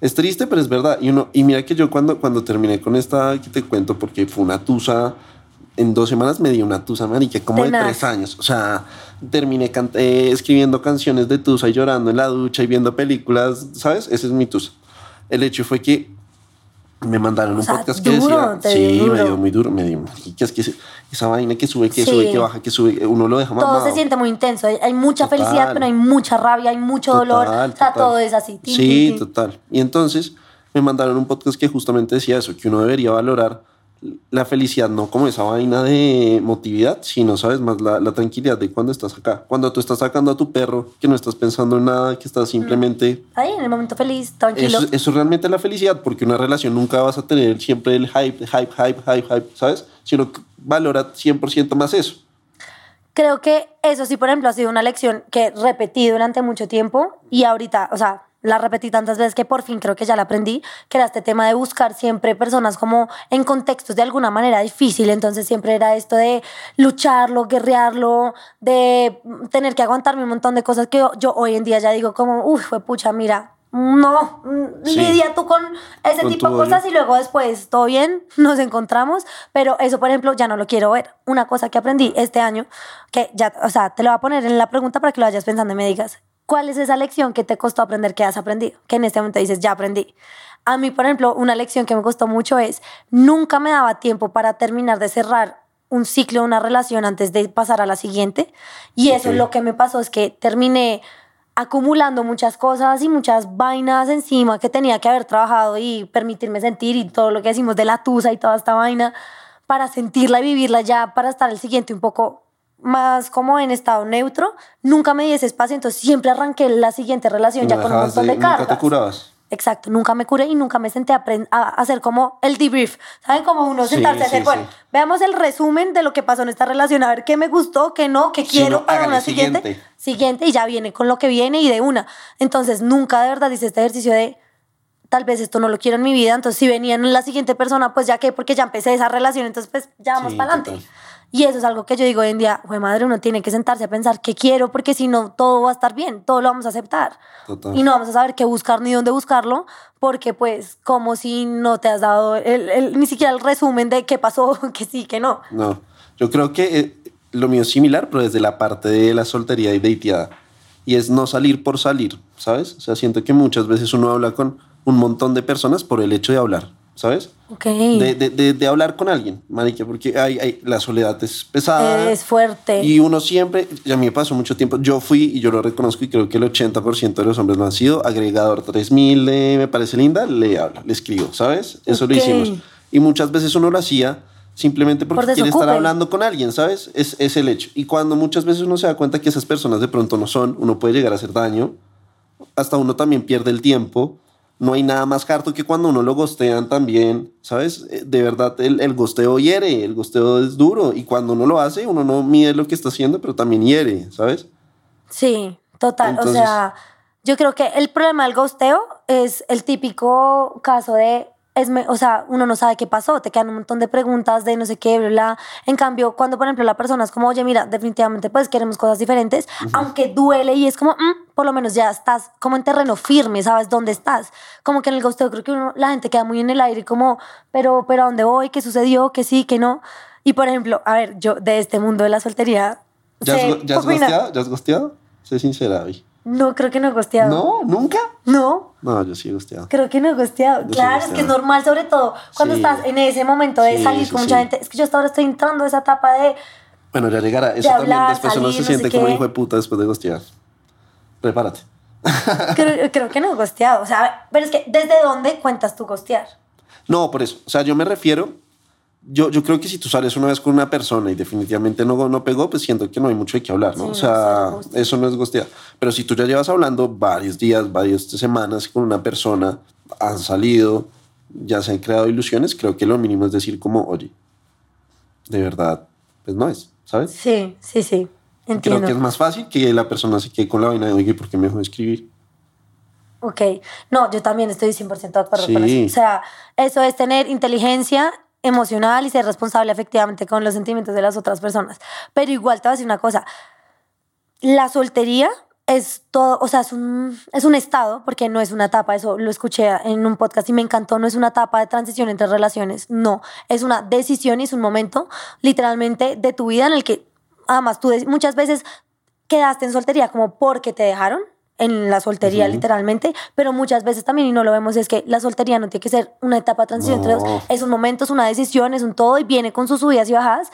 Es triste, pero es verdad. Y, uno, y mira que yo cuando, cuando terminé con esta que te cuento, porque fue una tusa, en dos semanas me di una tusa, marica, como de, Tenaz. tres años. O sea, terminé eh, escribiendo canciones de tusa y llorando en la ducha y viendo películas, ¿sabes? Ese es mi tusa. El hecho fue que me mandaron un sea, podcast que duro, decía, te sí, dio me dio muy duro, me dio, marica, es que esa vaina que sube, que Sí. sube, que baja, que sube, uno lo deja Todo mamado. se siente muy intenso. Hay, mucha Total. felicidad, pero hay mucha rabia, hay mucho dolor. Total, o sea, total. todo es así. Sí, total. Y entonces me mandaron un podcast que justamente decía eso, que uno debería valorar la felicidad, no como esa vaina de motividad, sino, ¿sabes? Más la, la tranquilidad de cuando estás acá. Cuando tú estás sacando a tu perro, que no estás pensando en nada, que estás simplemente... Ahí, en el momento feliz, tranquilo. Eso, eso realmente es la felicidad, porque una relación nunca vas a tener siempre el hype, hype, hype, hype, hype, ¿sabes? Sino que valora 100% más eso. Creo que eso sí, por ejemplo, ha sido una lección que repetí durante mucho tiempo y ahorita, o sea, la repetí tantas veces que por fin creo que ya la aprendí, que era este tema de buscar siempre personas como en contextos de alguna manera difícil, entonces siempre era esto de lucharlo, guerrearlo, de tener que aguantarme un montón de cosas que yo, yo hoy en día ya digo como, uff, fue pucha, mira, no, mm, Sí. lidia tú con ese Con tipo de cosas y luego después todo bien, [LAUGHS] nos encontramos, pero eso, por ejemplo, ya no lo quiero ver. Una cosa que aprendí este año, que ya, o sea, te lo voy a poner en la pregunta para que lo vayas pensando y me digas, ¿cuál es esa lección que te costó aprender que has aprendido? Que en este momento dices, ya aprendí. A mí, por ejemplo, una lección que me costó mucho es, nunca me daba tiempo para terminar de cerrar un ciclo, una relación antes de pasar a la siguiente. Y eso lo que me pasó es que terminé acumulando muchas cosas y muchas vainas encima que tenía que haber trabajado y permitirme sentir y todo lo que decimos de la tusa y toda esta vaina para sentirla y vivirla ya para estar el siguiente un poco más como en estado neutro. Nunca me di ese espacio, entonces siempre arranqué la siguiente relación ya con un montón de, Nunca te curabas. Exacto, nunca me curé y nunca me senté a, hacer como el debrief. ¿Saben? Como uno Sí, sentarse a sí, hacer, bueno, sí. veamos el resumen de lo que pasó en esta relación, a ver qué me gustó, qué no, qué quiero no, para una siguiente. siguiente. Siguiente y ya viene con lo que viene y de una. Entonces, nunca de verdad hice este ejercicio de tal vez esto no lo quiero en mi vida, entonces si venían la siguiente persona, pues ya que, porque ya empecé esa relación, entonces pues ya vamos para adelante. total. Y eso es algo que yo digo hoy en día, güey madre, uno tiene que sentarse a pensar qué quiero, porque si no, todo va a estar bien, todo lo vamos a aceptar. Total. Y no vamos a saber qué buscar ni dónde buscarlo, porque pues como si no te has dado el- el- ni siquiera el resumen de qué pasó, [LAUGHS] que sí, que no. No, yo creo que eh, lo mío es similar, pero desde la parte de la soltería y dateada. Y es no salir por salir, ¿sabes? O sea, siento que muchas veces uno habla con un montón de personas por el hecho de hablar, ¿sabes? Ok. De, de, de, de hablar con alguien, marica, porque hay, hay- la soledad es pesada. es fuerte. Y uno siempre, y a mí me pasó mucho tiempo, yo fui, y yo lo reconozco, y creo que el 80% de los hombres lo han sido, agregador 3000 de Me Parece Linda, le hablo, le escribo, ¿sabes? Eso lo hicimos. Y muchas veces uno lo hacía simplemente porque Por quiere estar hablando con alguien, ¿sabes? Es, es el hecho. Y cuando muchas veces uno se da cuenta que esas personas de pronto no son, uno puede llegar a hacer daño, hasta uno también pierde el tiempo. No hay nada más harto que cuando uno lo gostean también, ¿sabes? Eh, De verdad, el, el gosteo hiere, el gosteo es duro. Y cuando uno lo hace, uno no mide lo que está haciendo, pero también hiere, ¿sabes? Sí, total. Entonces- o sea, yo creo que el problema del ghosteo es el típico caso de, es me- o sea, uno no sabe qué pasó, te quedan un montón de preguntas de no sé qué, bla, bla. En cambio, cuando, por ejemplo, la persona es como, oye, mira, definitivamente pues queremos cosas diferentes, aunque duele y es como, "Mm", por lo menos ya estás como en terreno firme, sabes dónde estás. Como que en el ghosteo creo que uno- la gente queda muy en el aire, como, pero, pero ¿a dónde voy? ¿Qué sucedió? ¿Qué sí? ¿Qué no? Y, por ejemplo, a ver, yo de este mundo de la soltería... ¿Ya, sé has, go- ya has gosteado? ¿Ya has gosteado? Sé sincera hoy. No, creo que no he gosteado. ¿No? ¿Nunca? No, No, yo sí he gosteado. creo que no he gosteado. Yo sí he claro, es que es normal, sobre todo cuando Sí. estás en ese momento de Sí, salir con mucha gente. Es que yo hasta ahora estoy entrando a esa etapa de. Bueno, ya llegará. Eso también después uno salir, se no siente como hijo de puta después de gostear. Prepárate. [LAUGHS] Creo, creo que no he gosteado. O sea, pero es que, ¿desde dónde cuentas tu gostear? No, por eso. O sea, yo me refiero. Yo, yo creo que si tú sales una vez con una persona y definitivamente no, no pegó, pues siento que no hay mucho de qué hablar, ¿no? Sí, o no, sea, ghosting. eso no es gostear. Pero si tú ya llevas hablando varios días, varias semanas con una persona, han salido, ya se han creado ilusiones, creo que lo mínimo es decir como, oye, de verdad, pues no es, ¿sabes? Sí, sí, sí. Entiendo. Creo que es más fácil que la persona se quede con la vaina de, oye, ¿por qué me dejó de escribir? Ok. No, yo también estoy 100% de acuerdo con Sí. eso. O sea, eso es tener inteligencia emocional y ser responsable efectivamente con los sentimientos de las otras personas. Pero igual te voy a decir una cosa. La soltería es todo, o sea, es un, es un estado, porque no es una etapa, eso lo escuché en un podcast y me encantó, no es una etapa de transición entre relaciones, no, es una decisión y es un momento literalmente de tu vida en el que, además, tú muchas veces quedaste en soltería como porque te dejaron en la soltería Ujú. literalmente, pero muchas veces también y no lo vemos es que la soltería no tiene que ser una etapa de transición entre No. dos, es un momento, es una decisión, es un todo y viene con sus subidas y bajadas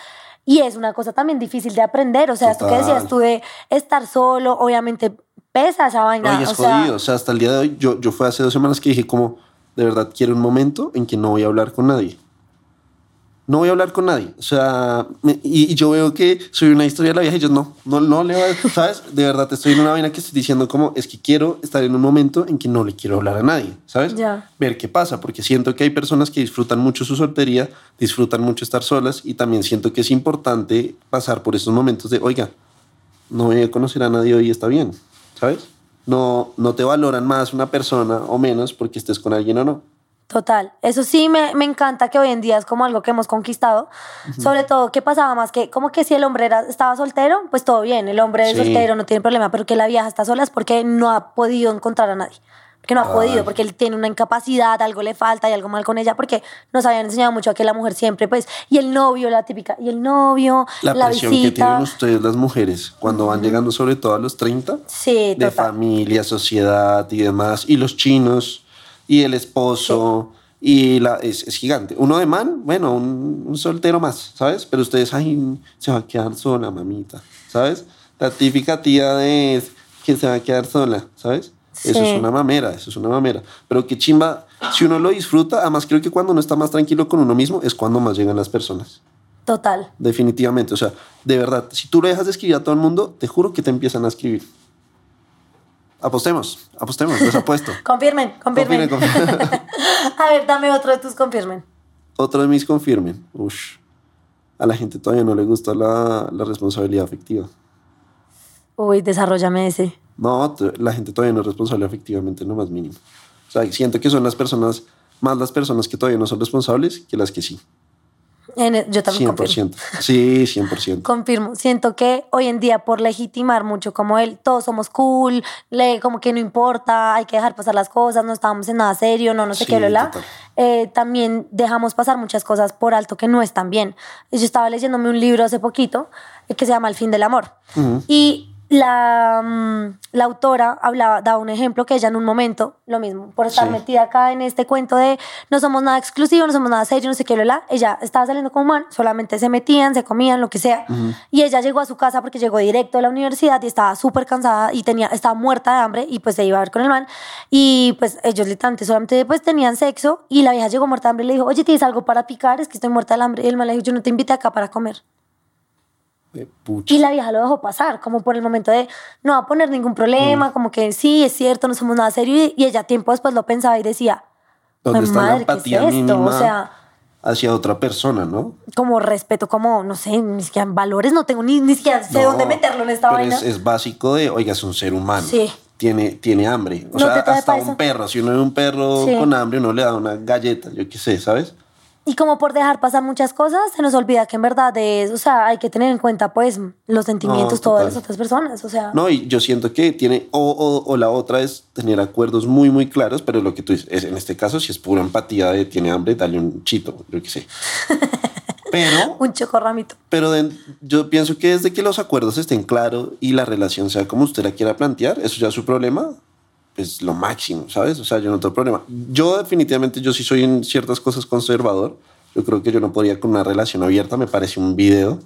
y es una cosa también difícil de aprender, o sea, esto que Total. decías tú de estar solo, obviamente pesa esa vaina, es o sea, jodido. O sea, hasta el día de hoy, yo, yo fue hace dos semanas que dije como, de verdad quiero un momento en que no voy a hablar con nadie. No voy a hablar con nadie. O sea, y, y yo veo que soy una historia de la vieja y yo no, no, no le voy a, [LAUGHS] ¿sabes? De verdad te estoy en una vaina que estoy diciendo como, es que quiero estar en un momento en que no le quiero hablar a nadie, ¿sabes? Ya. Ver qué pasa, porque siento que hay personas que disfrutan mucho su soltería, disfrutan mucho estar solas y también siento que es importante pasar por esos momentos de, oiga, no voy a conocer a nadie hoy está bien, ¿sabes? No, no te valoran más una persona o menos porque estés con alguien o no. Total, eso sí me, me encanta que hoy en día es como algo que hemos conquistado, sobre todo que pasaba más que como que si el hombre era, estaba soltero, pues todo bien, el hombre es soltero, no tiene problema, pero que la vieja está sola es porque no ha podido encontrar a nadie, porque no ha Ay. podido, porque él tiene una incapacidad, algo le falta, hay algo mal con ella, porque nos habían enseñado mucho a que la mujer siempre, pues, y el novio, la típica, y el novio, La, la, presión que tienen ustedes las mujeres cuando van llegando sobre todo a los 30, Sí, de total. familia, sociedad y demás, y los chinos, y el esposo, y la, es, es gigante. Uno de man, bueno, un, un soltero más, ¿sabes? Pero ustedes, ay, se va a quedar sola, mamita, ¿sabes? La típica tía de que se va a quedar sola, ¿sabes? Eso Sí. es una mamera, eso es una mamera. Pero qué chimba, si uno lo disfruta, además creo que cuando uno está más tranquilo con uno mismo es cuando más llegan las personas. Total. Definitivamente, o sea, de verdad, si tú le dejas de escribir a todo el mundo, te juro que te empiezan a escribir. Apostemos, apostemos, les apuesto. [LAUGHS] Confirmen, confirmen. Confirmen, confirmen. [LAUGHS] a ver, dame otro de tus confirmen. Otro de mis confirmen. Ush. A la gente todavía no le gusta la, la responsabilidad afectiva. Uy, desarrollame ese. No, la gente todavía no es responsable afectivamente, no más mínimo. O sea, siento que son las personas, más las personas que todavía no son responsables que las que sí. En- yo también confirmo. 100%. Sí, 100%. Confirmo. Siento que hoy en día, por legitimar mucho como él, todos somos cool, le, como que no importa, hay que dejar pasar las cosas, no estábamos en nada serio, no, no sé Sí, qué, bla, bla. total. Eh, también dejamos pasar muchas cosas por alto que no están bien. Yo estaba leyéndome un libro hace poquito eh, que se llama El fin del amor. Y la, mm, la autora hablaba, daba un ejemplo que ella en un momento, lo mismo, por estar Sí. metida acá en este cuento de no somos nada exclusivo, no somos nada serio, no sé qué, bla. Ella estaba saliendo con un man, solamente se metían, se comían, lo que sea. Y ella llegó a su casa porque llegó directo de la universidad y estaba súper cansada y tenía, estaba muerta de hambre y pues se iba a ver con el man. Y pues ellos literalmente solamente pues tenían sexo y la vieja llegó muerta de hambre y le dijo, oye, ¿tienes algo para picar? Es que estoy muerta de hambre. Y el man le dijo, yo no te invité acá para comer. Eh, pucha. Y la vieja lo dejó pasar, como por el momento de no va a poner ningún problema, como que sí, es cierto, no somos nada serio. Y, y ella tiempo después lo pensaba y decía, ¿Dónde "Jue está la madre, ¿qué es empatía esto?". mínima O sea, hacia otra persona, no? como respeto, como, no sé, ni siquiera valores, no tengo ni, ni siquiera sé No, dónde meterlo en esta pero vaina. Es, es básico de, oiga, es un ser humano. Sí. Tiene, tiene hambre. O ¿No sea, hasta un perro. Si uno ve un perro Sí. con hambre, uno le da una galleta, yo qué sé, ¿sabes? Y como por dejar pasar muchas cosas, se nos olvida que en verdad es, o sea, hay que tener en cuenta pues los sentimientos de todas las otras personas, o sea. No, y yo siento que tiene, o, o, o la otra es tener acuerdos muy, muy claros, pero lo que tú dices, es, en este caso, si es pura empatía de tiene hambre, dale un chito, yo qué sé. [LAUGHS] Pero, Un chocorramito. pero de- yo pienso que desde que los acuerdos estén claros y la relación sea como usted la quiera plantear, eso ya es su problema, pues lo máximo, ¿sabes? O sea, yo no tengo problema. Yo definitivamente, yo sí soy en ciertas cosas conservador. Yo creo que yo no podría con una relación abierta, me parece un video,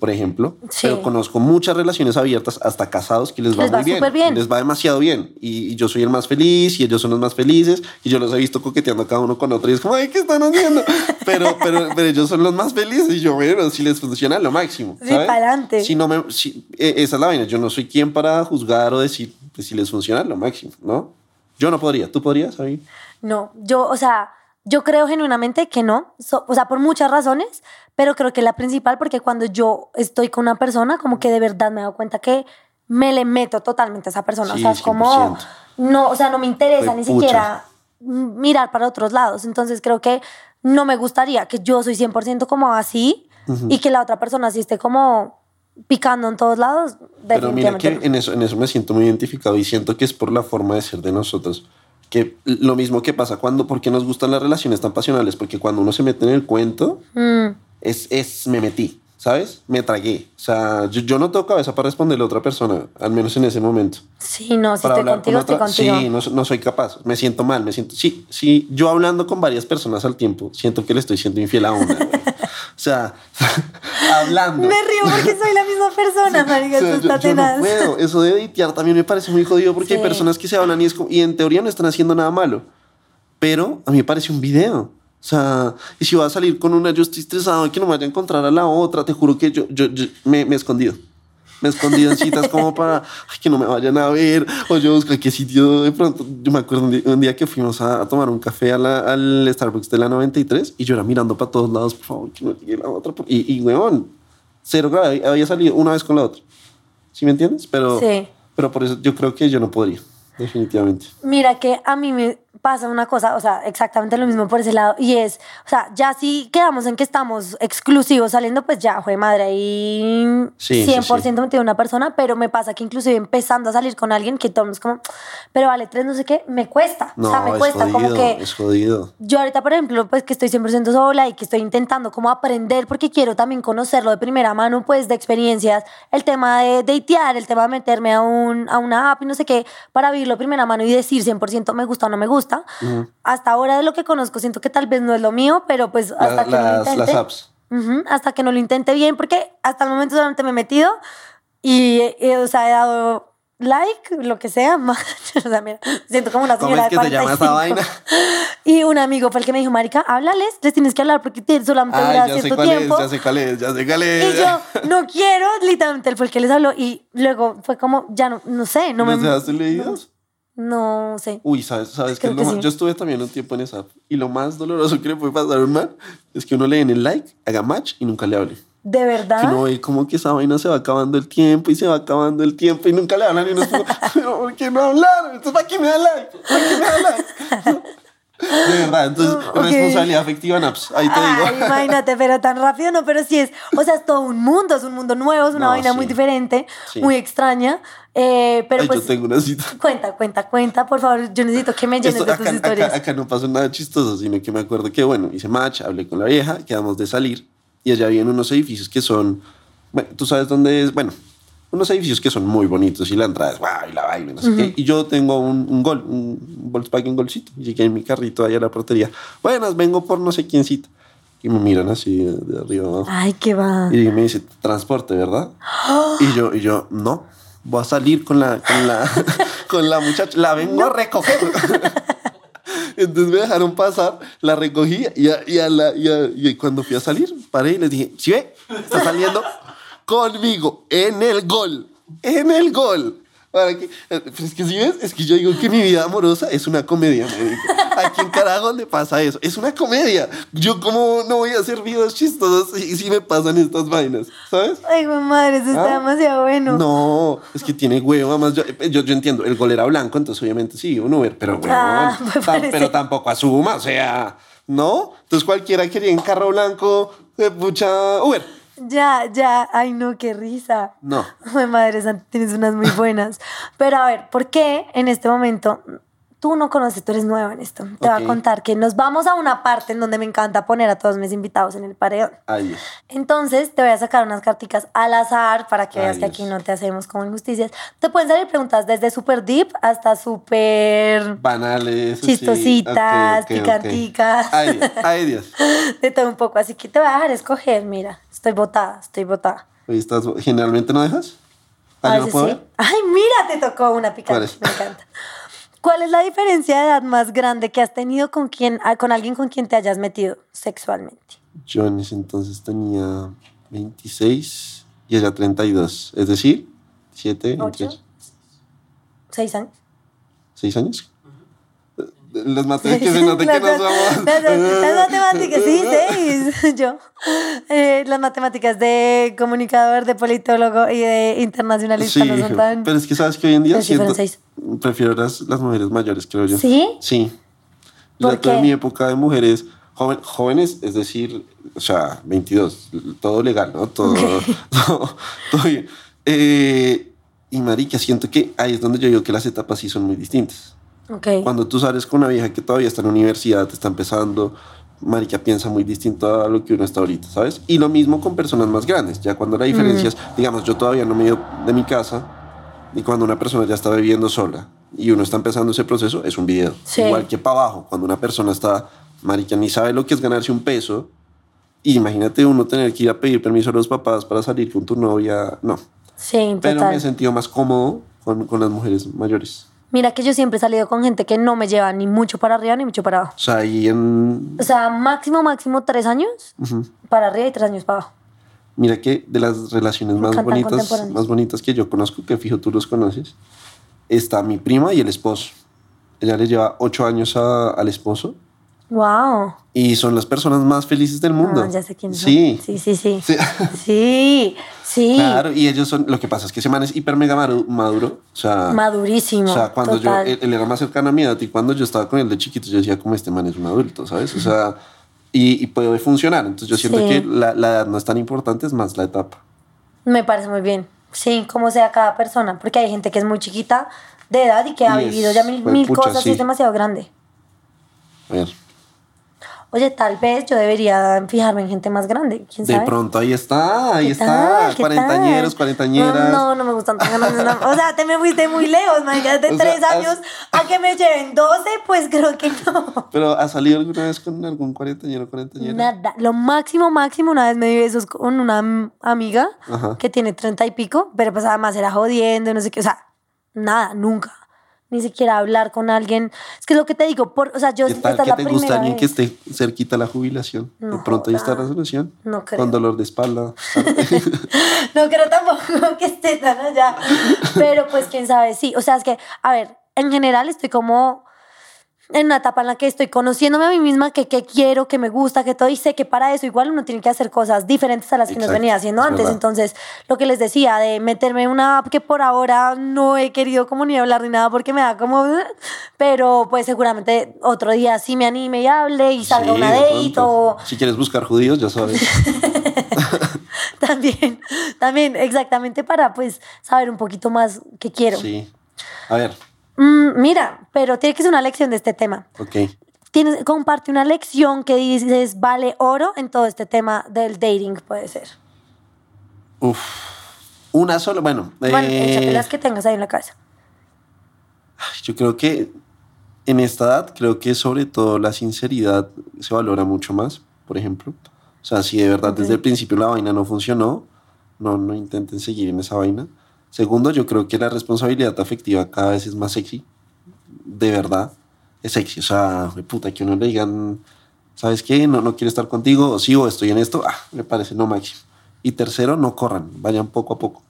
por ejemplo. Sí. Pero conozco muchas relaciones abiertas, hasta casados, que les va Les va muy bien. súper bien. Les va demasiado bien. Y, y yo soy el más feliz y ellos son los más felices. Y yo los he visto coqueteando cada uno con otro. Y es como, ay, ¿qué están haciendo? [LAUGHS] pero, pero, pero ellos son los más felices. Y yo, bueno, si les funciona, lo máximo. Sí, ¿sabes? pa'lante. Si no me, si, eh, esa es la vaina. Yo no soy quien para juzgar o decir si les funciona, lo máximo, ¿no? Yo no podría. ¿Tú podrías? No, yo, o sea, yo creo genuinamente que no, So- o sea, por muchas razones, pero creo que la principal porque cuando yo estoy con una persona, como que de verdad me he dado cuenta que me le meto totalmente a esa persona, Sí, o sea, es como, 100%. no, o sea, no me interesa ni pucha. siquiera mirar para otros lados, entonces creo que no me gustaría que yo soy 100% como así y que la otra persona sí esté como picando en todos lados, Pero mira que en eso, en eso me siento muy identificado y siento que es por la forma de ser de nosotros. Que lo mismo que pasa cuando, ¿por qué nos gustan las relaciones tan pasionales? Porque cuando uno se mete en el cuento, Mm, es, es me metí, ¿sabes? Me tragué. O sea, yo, yo no tengo cabeza para responderle a otra persona, al menos en ese momento. sí, no, si para estoy contigo, con estoy contigo. Sí, no, no soy capaz. Me siento mal, me siento... Sí, sí, yo hablando con varias personas al tiempo, siento que le estoy siendo infiel a una. [LAUGHS] o sea, [LAUGHS] hablando. Me río porque soy la misma persona, marica, O sea, esto yo, está yo no tenaz. puedo. Eso de editear también me parece muy jodido porque hay personas que se hablan y, es como- y en teoría no están haciendo nada malo. Pero a mí me parece un video. O sea, y si voy a salir con una, yo estoy estresado que no me vaya a encontrar a la otra. Te juro que yo, yo, yo me, me he escondido. Me he escondido en citas como para ay, que no me vayan a ver. O yo busco qué sitio de pronto. Yo me acuerdo un día, un día que fuimos a, a tomar un café a la- al Starbucks de la 93 y yo era mirando para todos lados, por favor, que no llegue la otra. Y, y weón, cero grave. Había salido una vez con la otra. ¿Sí me entiendes? Pero, Sí. pero por eso yo creo que yo no podría, definitivamente. Mira que a mí me pasa una cosa, o sea, exactamente lo mismo por ese lado, y es, o sea, ya si quedamos en que estamos exclusivos saliendo, pues ya, fue madre, ahí Sí, sí, 100% sí. metido una persona, pero me pasa que inclusive empezando a salir con alguien que todo el mundo es como, pero vale, tres no sé qué, me cuesta, No, o sea, me es cuesta, jodido, como que es jodido. yo ahorita, por ejemplo, pues que estoy 100% sola y que estoy intentando como aprender porque quiero también conocerlo de primera mano, pues de experiencias, el tema de datear, el tema de meterme a, un, a una app y no sé qué, para vivirlo de primera mano y decir 100% me gusta o no me gusta. Hasta ahora de lo que conozco siento que tal vez no es lo mío, pero pues hasta La- que no lo las, intente. las apps. Ujú, hasta que no lo intente bien, porque hasta el momento solamente me he metido y, eh, o sea, he dado like, lo que sea, [LAUGHS] más, o sea, mira, siento como una ¿Cómo señora es que de se llama esa 45. vaina? [LAUGHS] Y un amigo fue el que me dijo, marica, háblales, les tienes que hablar porque te- solamente dura cierto tiempo. es, ya sé cuál es, ya sé cuál es. Y yo, [LAUGHS] no quiero, literalmente él fue el que les habló y luego fue como, ya no, no sé, no ¿Los me... dejaste leídos? No sé. Uy, ¿sabes, sabes qué es lo que más- sí. Yo estuve también un tiempo en esa. Y lo más doloroso que le puede pasar a un man es que uno le den el like, haga match y nunca le hable. ¿De Que verdad? uno ve como que esa vaina se va acabando el tiempo y se va acabando el tiempo y nunca le hablan y uno es como, [LAUGHS] "Pero, ¿por qué no hablar? Entonces, ¿para qué me da like? ¿Para qué me da like? [LAUGHS] De verdad, entonces, Ok. responsabilidad afectiva en apps. Ahí te digo. Ay, imagínate, pero tan rápido no, pero sí es, o sea, es todo un mundo, es un mundo nuevo, es una No, vaina sí. muy diferente, Sí. muy extraña, eh, pero Ay, pues yo tengo una cita. cuenta, cuenta, cuenta, por favor, yo necesito que me llenes Esto- de acá, tus historias. acá- acá no pasó nada chistoso, sino que me acuerdo que, bueno, hice match, hablé con la vieja, quedamos de salir y allá habían unos edificios que son, bueno, tú sabes dónde es, bueno, unos edificios que son muy bonitos y la entrada es guau y la vaina, no sé qué. Y yo tengo un, un gol, un Volkswagen Golcito. Y llegué en mi carrito allá a la portería. Buenas, vengo por no sé quiéncito. Y me miran así de, arriba abajo. Ay, qué va. Y me dice, transporte, ¿verdad? Y yo, y yo, no, voy a salir con la, con la, [LAUGHS] con la muchacha, la vengo a recoger. [LAUGHS] Entonces me dejaron pasar, la recogí y, a- y, a la- y a- y cuando fui a salir, paré y les dije, ¿sí ve? Está saliendo conmigo en el gol, en el gol. Para que, eh, es que si ves, es que yo digo que mi vida amorosa es una comedia, me. ¿A quién carajo le pasa eso? Es una comedia. Yo como no voy a hacer videos chistosos si, si me pasan estas vainas, ¿sabes? Ay, madre, eso está ¿Ah? demasiado bueno. No, es que tiene huevo, además yo, yo, yo entiendo, el gol era blanco, entonces obviamente sí, un Uber, pero huevón, Ah, [LAUGHS] parece. pero tampoco asuma, o sea, ¿no? Entonces cualquiera quería en carro blanco, eh, pucha, Uber. Ya, ya, ay no, qué risa. No. Ay, madre santa, tienes unas muy buenas. [LAUGHS] Pero a ver, ¿por qué en este momento tú no conoces, tú eres nueva en esto? Te voy Ok. a contar que nos vamos a una parte en donde me encanta poner a todos mis invitados en el paredón. Ay. Entonces te voy a sacar unas carticas al azar para que Ay, veas que aquí no te hacemos como injusticias. Te pueden salir preguntas desde súper deep hasta súper Banales. Chistositas, Ok, ok, ok. picanticas. Ay, Dios, ay, Dios. [LAUGHS] de todo un poco. Así que te voy a dejar escoger, mira. Estoy botada, estoy botada. Oye, ¿estás- ¿Generalmente no dejas? A Ah, yo no veces puedo sí. ver? Ay, mira, te tocó una ¿Cuál picante. Me encanta. ¿Cuál es la diferencia de edad más grande que has tenido con, quien, ah, con alguien con quien te hayas metido sexualmente? Yo en ese entonces tenía 26 y ella 32, es decir, 7, ¿Ocho? ¿Seis años? 6 años. [LAUGHS] Las matemáticas nota que Las- nos vamos. las- las matemáticas, sí, seis. [LAUGHS] Yo. Eh, las matemáticas de comunicador, de politólogo y de internacionalista Sí, no son tan. pero es que sabes que hoy en día siento- prefiero las, las mujeres mayores, creo yo. ¿Sí? Sí. ¿Por La, toda qué? mi época de mujeres joven- jóvenes, es decir, o sea, 22, todo legal, ¿no? Todo, [LAUGHS] todo, todo bien. Eh, y marica, siento que ahí es donde yo digo que las etapas sí son muy distintas. Ok. Cuando tú sales con una vieja que todavía está en la universidad, te está empezando, marica piensa muy distinto a lo que uno está ahorita, ¿sabes? Y lo mismo con personas más grandes, ya cuando la diferencia es, digamos, yo todavía no me he ido de mi casa, y cuando una persona ya está viviendo sola y uno está empezando ese proceso, es un video. Sí. Igual que para abajo, cuando una persona está, marica, ni sabe lo que es ganarse un peso, y imagínate uno tener que ir a pedir permiso a los papás para salir con tu novia, no. Sí, Pero total. me he sentido más cómodo con, con las mujeres mayores. Mira que yo siempre he salido con gente que no me lleva ni mucho para arriba ni mucho para abajo. O sea, ahí en... O sea, máximo, máximo tres años para arriba y tres años para abajo. Mira que de las relaciones más bonitas, más bonitas que yo conozco, que fijo tú los conoces, está mi prima y el esposo. Ella le lleva ocho años a- al esposo Wow. y son las personas más felices del mundo. Ah, ya sé quién Sí. Sí, sí, sí. Sí. [LAUGHS] Sí, sí. Claro, y ellos son, lo que pasa es que ese man es hiper mega maduro, o sea, Madurísimo. o sea, cuando total. yo, él, él era más cercano a mi edad y cuando yo estaba con él de chiquito, yo decía como este man es un adulto, ¿sabes? O sea, y, y puede funcionar. Entonces yo siento Sí. que la, la edad no es tan importante, es más la etapa. Me parece muy bien. Sí, como sea cada persona. Porque hay gente que es muy chiquita de edad y que ha Y es- vivido ya mil, fue mil pucha, cosas sí. y es demasiado grande. A ver. Oye, tal vez yo debería fijarme en gente más grande. ¿Quién De sabe? pronto ahí está, ahí ¿Qué está, cuarentañeros, cuarentañeras. No, no, no me gustan tan grandes. no. O sea, te me fuiste muy lejos, man. Ya de O sea, tres has- años a que me lleven 12, pues creo que no. Pero ¿has salido alguna vez con algún cuarentañero cuarentañera? Nada. Lo máximo, máximo, una vez me di besos con una am- amiga Ajá. que tiene treinta y pico, pero pues además era jodiendo, no sé qué. O sea, nada, nunca. Ni siquiera hablar con alguien. Es que es lo que te digo, por, o sea, yo ¿Qué esta tal es la te gusta alguien que esté cerquita a la jubilación? No de pronto ahí está la solución. No creo. Con dolor de espalda. [LAUGHS] No creo tampoco que esté tan allá. Pero pues quién sabe, sí. O sea, es que, a ver, en general estoy como en una etapa en la que estoy conociéndome a mí misma, que, que quiero, que me gusta, que todo, y sé que para eso igual uno tiene que hacer cosas diferentes a las que nos venía haciendo es antes. verdad. Entonces, lo que les decía, de meterme en una app que por ahora no he querido como ni hablar ni nada porque me da como... Pero pues seguramente otro día sí me anime y hable y salga Sí, una de date o Si quieres buscar judíos, ya sabes. [LAUGHS] también, también exactamente para pues saber un poquito más qué quiero. Sí. A ver, Mm, mira, pero tiene que ser una lección de este tema. ok. Tienes, comparte una lección que dices vale oro en todo este tema del dating, puede ser. Uf. Una sola, bueno. Bueno, eh, échate las que tengas ahí en la cabeza. Yo creo que en esta edad, creo que sobre todo la sinceridad se valora mucho más, por ejemplo. O sea, si de verdad desde el principio la vaina no funcionó, no, no intenten seguir en esa vaina. Segundo, yo creo que la responsabilidad afectiva cada vez es más sexy. De verdad, es sexy. O sea, de puta, que uno le digan, ¿sabes qué? No, no quiero estar contigo, o sí, o estoy en esto, ah, me parece no máximo. Y tercero, no corran, vayan poco a poco.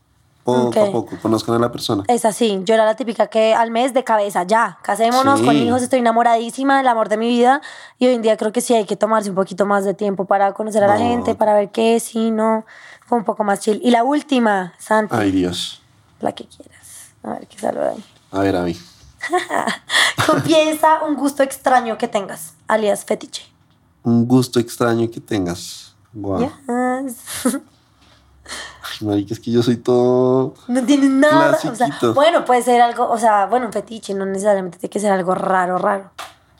Poco Ok. a poco, conozcan a la persona. Es así, yo era la típica que al mes de cabeza, ya, casémonos Sí. con hijos, estoy enamoradísima del amor de mi vida y hoy en día creo que sí hay que tomarse un poquito más de tiempo para conocer a la No. gente, para ver qué, sí, no, fue un poco más chill. Y la última, Santi, Ay, Dios. La que quieras, a ver qué sale ahí. A ver, a mí. [LAUGHS] Confiesa un gusto extraño que tengas, alias fetiche. Un gusto extraño que tengas. Guau. Yes. Ay, marica, es que yo soy todo... No tiene nada. O sea, Clasiquito. bueno, puede ser algo, o sea, bueno, un fetiche, no necesariamente tiene que ser algo raro, raro.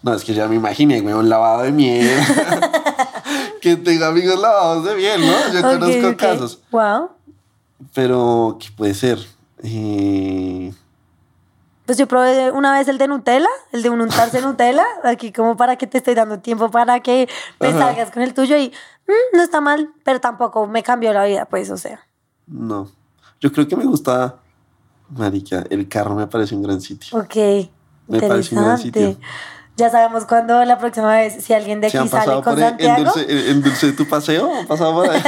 No, es que ya me imaginé, güey, un lavado de miel. [LAUGHS] que tenga amigos lavados de miel, ¿no? Yo conozco casos. Wow. Pero, ¿qué puede ser? Eh, Pues yo probé una vez el de Nutella, el de un untarse [LAUGHS] Nutella, aquí como para que te estoy dando tiempo para que Ajá. salgas con el tuyo y mm, no está mal, pero tampoco me cambió la vida, pues, o sea. no. Yo creo que me gusta... Marica, el carro me parece un gran sitio. Ok, Me parece un gran interesante. sitio. Ya sabemos cuándo la próxima vez, si alguien de ¿Se aquí sale con Santiago. dulce, en, Dulce tu paseo? ¿Han pasado por ahí?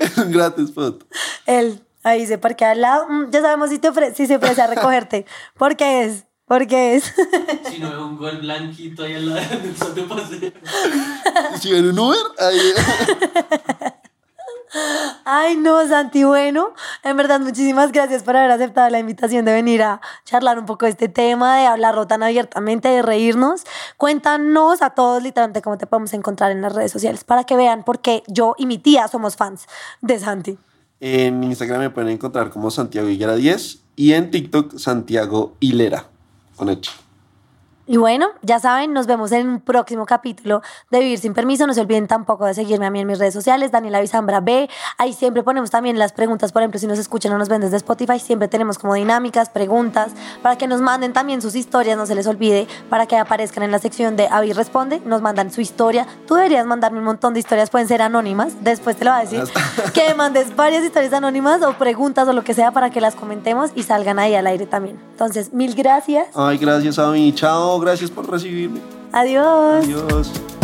es [LAUGHS] [LAUGHS] un gratis spot. Él ahí se parquea al lado. Mm, ya sabemos si, te ofre- si se ofrece a recogerte. [LAUGHS] ¿Por qué es? ¿Por qué es? Si no veo un gol blanquito ahí al lado [LAUGHS] del sol de paseo. Si ven un Uber, ahí... [LAUGHS] Ay, no, Santi, bueno, en verdad, muchísimas gracias por haber aceptado la invitación de venir a charlar un poco de este tema, de hablarlo tan abiertamente, de reírnos. Cuéntanos a todos literalmente cómo te podemos encontrar en las redes sociales para que vean por qué yo y mi tía somos fans de Santi. En Instagram me pueden encontrar como Santiago Higuera 10 y en TikTok Santiago Hilera con H. Y bueno, ya saben, nos vemos en un próximo capítulo de Vivir sin Permiso. No se olviden tampoco de seguirme a mí en mis redes sociales, Daniela Bisambra B. Ahí siempre ponemos también las preguntas, por ejemplo, si nos escuchan o nos ven desde Spotify, siempre tenemos como dinámicas, preguntas, para que nos manden también sus historias, no se les olvide, para que aparezcan en la sección de Avi Responde, nos mandan su historia. Tú deberías mandarme un montón de historias, pueden ser anónimas, después te lo va a decir, [LAUGHS] que mandes varias historias anónimas o preguntas o lo que sea para que las comentemos y salgan ahí al aire también. Entonces, mil gracias. Ay, gracias a mí. Chao, gracias por recibirme. Adiós. Adiós.